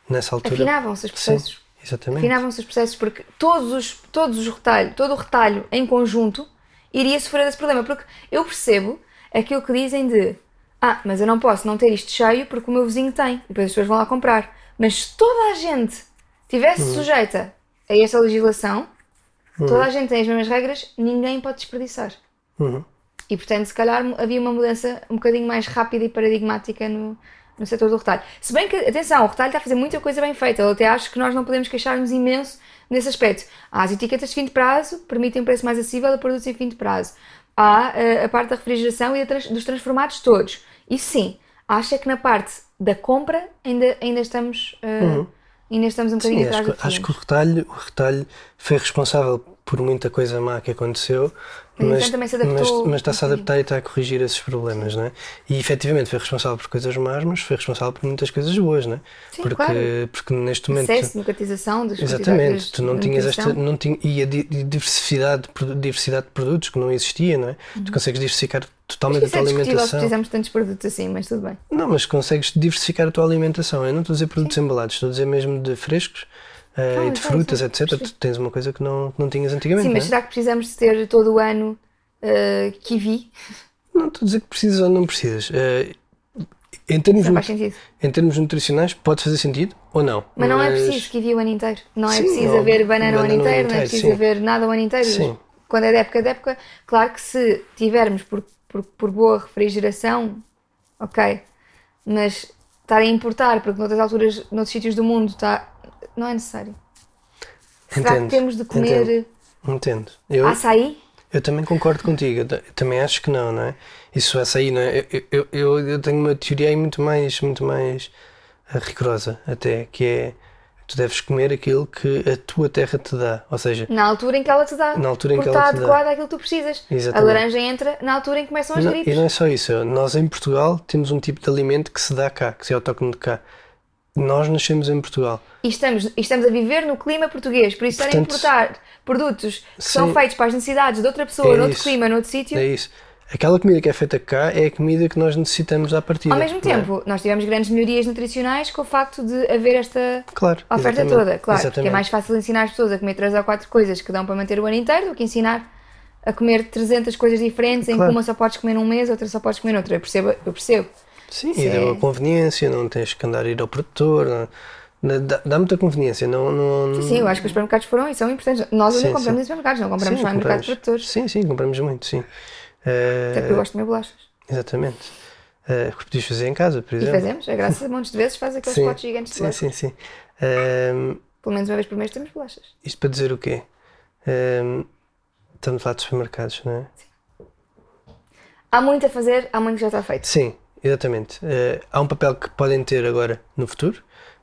nessa altura. Afinavam-se os Sim, processos. exatamente. afinavam-se os processos porque todos os, todos os retalho, todo o retalho em conjunto iria sofrer desse problema. Porque eu percebo aquilo que dizem de ah, mas eu não posso não ter isto cheio porque o meu vizinho tem e depois as pessoas vão lá comprar. Mas se toda a gente tivesse Uhum. sujeita a esta legislação, toda a gente tem as mesmas regras, ninguém pode desperdiçar. Uhum. E portanto, se calhar havia uma mudança um bocadinho mais rápida e paradigmática no, no setor do retalho. Se bem que, atenção, o retalho está a fazer muita coisa bem feita. Eu até acho que nós não podemos queixar-nos imenso nesse aspecto. Há as etiquetas de fim de prazo, permitem um preço mais acessível a produtos em fim de prazo. Há eh, a parte da refrigeração e trans- dos transformados todos. Isso sim, acho é que na parte da compra ainda, ainda estamos. eh, Ainda estamos um bocadinho Sim, atrás acho, acho que o retalho, o retalho foi responsável por muita coisa má que aconteceu, Mas, mas, mas, está-se a adaptar e está a corrigir esses problemas, não é? E efetivamente foi responsável por coisas más, mas foi responsável por muitas coisas boas, não é? Sim, porque, claro. porque neste momento. Acesso, democratização dos Exatamente, tu não tinhas esta. Não tinha, e a di- diversidade, diversidade de produtos que não existia, não é? Tu consegues diversificar totalmente a tua é alimentação. precisamos de tantos produtos assim, mas tudo bem. Não, mas consegues diversificar a tua alimentação. Eu não estou a dizer produtos embalados, estou a dizer mesmo de frescos eh, Ah, e de frutas, etc. Tu tens uma coisa que não, não tinhas antigamente. Sim, mas é? será que precisamos de ter todo o ano uh, kiwi? não estou a dizer que precisas ou não precisas. Eh, em, termos, em termos nutricionais, pode fazer sentido ou não. Mas não é preciso kiwi o ano inteiro. Não é Sim, preciso não, haver banana o ano banana o ano inteiro, não é preciso sim. haver nada o ano inteiro. Sim. Quando é de época de época, claro que se tivermos por, por, por boa refrigeração, ok. Mas estar a importar, porque noutras alturas, noutros sítios do mundo, está, não é necessário. Será Entendo, que temos de comer entendo. Entendo. Eu, açaí? Eu também concordo contigo, eu ta- eu também acho que não, não é? Isso é sair, não é? Eu, eu, eu, tenho uma teoria aí muito mais, muito mais eh, rigorosa até, que é tu deves comer aquilo que a tua terra te dá, ou seja, Na altura em que ela te dá. Na altura em que ela está te dá. adequada àquilo que tu precisas. Exatamente. A laranja entra na altura em que começam as gripes. e não é só isso, nós em Portugal temos um tipo de alimento que se dá cá, que se é autóctone de cá. Nós nascemos em Portugal. E estamos, e estamos a viver no clima português, por isso estar a Portanto, importar produtos que são sim. feitos para as necessidades de outra pessoa, É noutro isso. clima, noutro sítio. É isso. aquela comida que é feita cá é a comida que nós necessitamos à partida. Ao mesmo é? tempo, nós tivemos grandes melhorias nutricionais com o facto de haver esta Claro, oferta exatamente, toda, claro. Porque é exatamente. mais fácil ensinar as pessoas a comer 3 ou 4 coisas que dão para manter o ano inteiro do que ensinar a comer 300 coisas diferentes em que Claro. uma só podes comer num mês, outra só podes comer noutra. Eu percebo, eu percebo. Sim, Sim. e dá uma conveniência, não tens que andar a ir ao produtor, não- não- dá, dá muita conveniência, não... não Sim, eu acho que os supermercados foram e são importantes. Nós Sim, compramos sim. em supermercados, não compramos Sim, só em mercados produtores. Sim, sim, compramos muito, sim. Eh, Até porque eu gosto de comer bolachas. Exatamente. Uh, que podias fazer em casa, por E exemplo. fazemos, é graças a montes de vezes faz aqueles Sim, potes gigantes de Sim, bolachas. sim, sim. Ehm, Pelo menos uma vez por mês temos bolachas. isto para dizer o quê? Ehm, estamos a falar de supermercados, não é? Há muito a fazer, há muito que já está feito. Sim, exatamente. Eh, há um papel que podem ter agora no futuro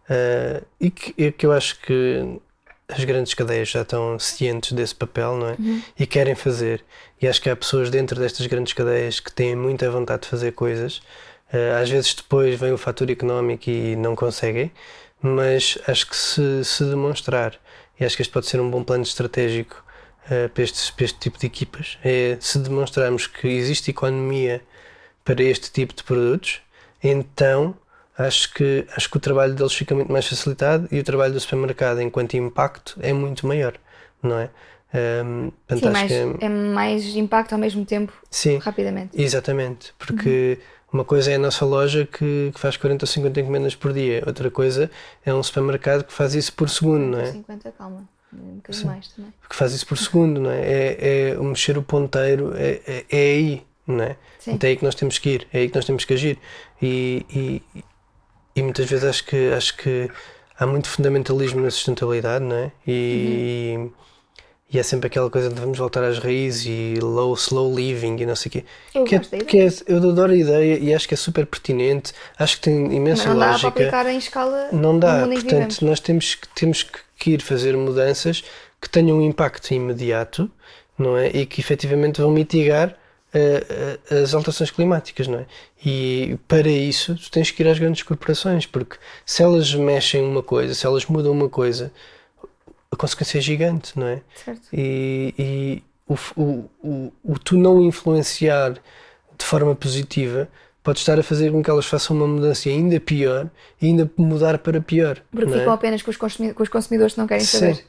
eh, e, que, que eu acho que as grandes cadeias já estão cientes desse papel, não é? E querem fazer. E acho que há pessoas dentro destas grandes cadeias que têm muita vontade de fazer coisas. Eh, às vezes depois vem o fator económico e não conseguem, mas acho que se, se demonstrar, e acho que este pode ser um bom plano estratégico para, estes, para este tipo de equipas, é se demonstrarmos que existe economia para este tipo de produtos, então acho que, acho que o trabalho deles fica muito mais facilitado e o trabalho do supermercado, enquanto impacto, é muito maior, não é? Portanto, Sim, mais, que é mais impacto ao mesmo tempo, sim, rapidamente. exatamente, porque uma coisa é a nossa loja que, que faz 40 ou 50 encomendas por dia, outra coisa é um supermercado que faz isso por segundo, não é? 50, calma. Um bocadinho mais também. que faz isso por segundo, não é? É, é mexer o ponteiro, é, é, é aí, não é? Sim. Então é aí que nós temos que ir, é aí que nós temos que agir. E, e, e muitas vezes acho que, acho que há muito fundamentalismo na sustentabilidade, não é? E, e é sempre aquela coisa de vamos voltar às raízes e low, slow living e não sei o quê. Eu que é- que é- eu adoro a ideia e acho que é super pertinente, acho que tem imensa não dá para lógica. aplicar em escala Não dá, portanto, vivemos. nós temos que, temos que ir fazer mudanças que tenham um impacto imediato, não é? E que efetivamente vão mitigar eh, as alterações climáticas, não é? E para isso tu tens que ir às grandes corporações, porque se elas mexem uma coisa, se elas mudam uma coisa, a consequência é gigante, não é? Certo. E, e o, o, o, o tu não influenciar de forma positiva pode estar a fazer com que elas façam uma mudança ainda pior e ainda mudar para pior. Porque não é? ficam apenas com os, com os consumidores que não querem Sim. saber.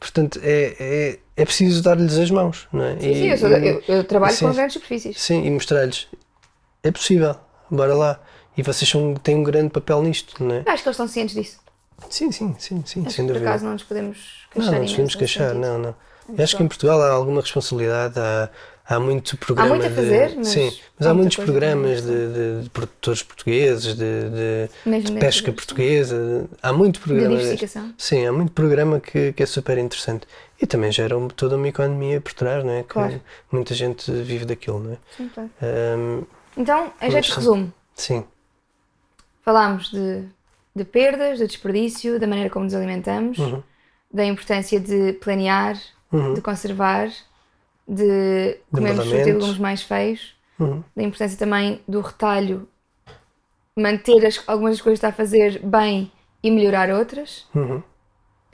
Portanto, é, é, é preciso dar-lhes as mãos, não é? Sim, sim, eu, sou- eu- eu trabalho sim. com grandes superfícies. Sim, e mostrar-lhes é possível, bora lá. E vocês são, têm um grande papel nisto, não é? Acho que eles estão cientes disso. Sim, sim, sim, sim, Acho sem que por dúvida. acaso não nos podemos Não, queixar não nos podemos queixar, não, não. Eu acho que em Portugal há alguma responsabilidade, há, há muito programa muito a fazer, de, mas sim, mas há há muitos programas de, de- de produtores portugueses, de, de- de pesca portuguesa, de- há muito programa. deste. diversificação. Sim, há muito programa que, que é super interessante. E também gera um- toda uma economia por trás, não é? Que Claro. muita gente vive daquilo, não é? Sim, claro. Ahm, Então, jeito de sim. resumo, sim, falámos de, de perdas, de desperdício, da maneira como nos alimentamos, Uhum. da importância de planear, Uhum. de conservar, de comermos fruta e legumes mais feios, Uhum. da importância também do retalho, manter as- algumas das coisas que está a fazer bem e melhorar outras. Uhum.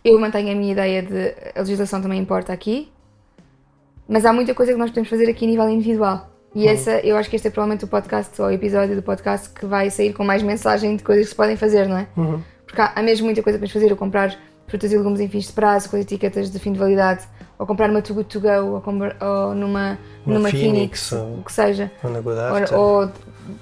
Eu mantenho a minha ideia de a legislação também importa aqui, mas há muita coisa que nós podemos fazer aqui a nível individual. E essa, eu acho que este é provavelmente o podcast ou o episódio do podcast que vai sair com mais mensagem de coisas que se podem fazer, não é? Uhum. Porque há, há mesmo muita coisa para fazer. Ou comprar frutas e legumes em fins de prazo, com etiquetas de fim de validade, ou comprar uma Too Good To Go, ou, comprar- ou numa, Uma numa Phoenix, Phoenix, ou- o que seja. Ou na Good Ou, After. ou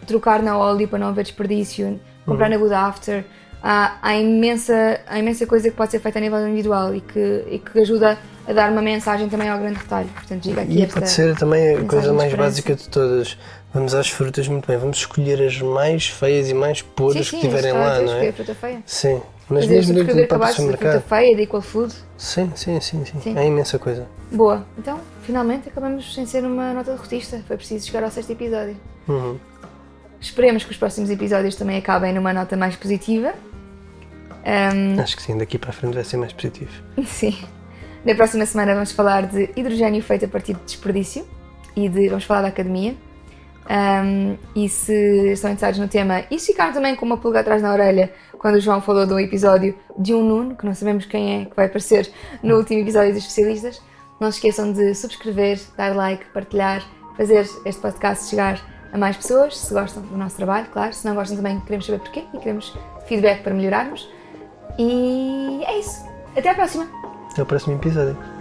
trocar na Oli para não haver desperdício, comprar na Good After. Há, há, imensa, há imensa coisa que pode ser feita a nível individual e que, e que ajuda a dar uma mensagem também ao grande retalho. Portanto, diga aqui E pode ser também a coisa mais básica de todas. Vamos às frutas muito bem, vamos escolher as mais feias e mais Sim, podres sim, que tiverem lá, não é? feia. Sim, mas dizer, mesmo dentro do próprio de fruta supermercado. feia, de Equal Food. Sim, sim, sim, sim, Sim. É imensa coisa. Boa. Então, finalmente acabamos sem ser uma nota de rotista. Foi preciso chegar ao sexto episódio. Uhum. Esperemos que os próximos episódios também acabem numa nota mais positiva. Ahm, Acho que sim, daqui para a frente vai ser mais positivo. sim. Na próxima semana vamos falar de hidrogênio feito a partir de desperdício e de, vamos falar da academia. Ahm, e se estão interessados no tema e se ficaram também com uma pulga atrás na orelha quando o João falou de um episódio de um Nuno, que não sabemos quem é que vai aparecer no último episódio dos especialistas, não se esqueçam de subscrever, dar like, partilhar fazer este podcast chegar a mais pessoas, se gostam do nosso trabalho, claro. Se não gostam também, queremos saber porquê e queremos feedback para melhorarmos. E é isso. Até à próxima! Até o próximo episódio.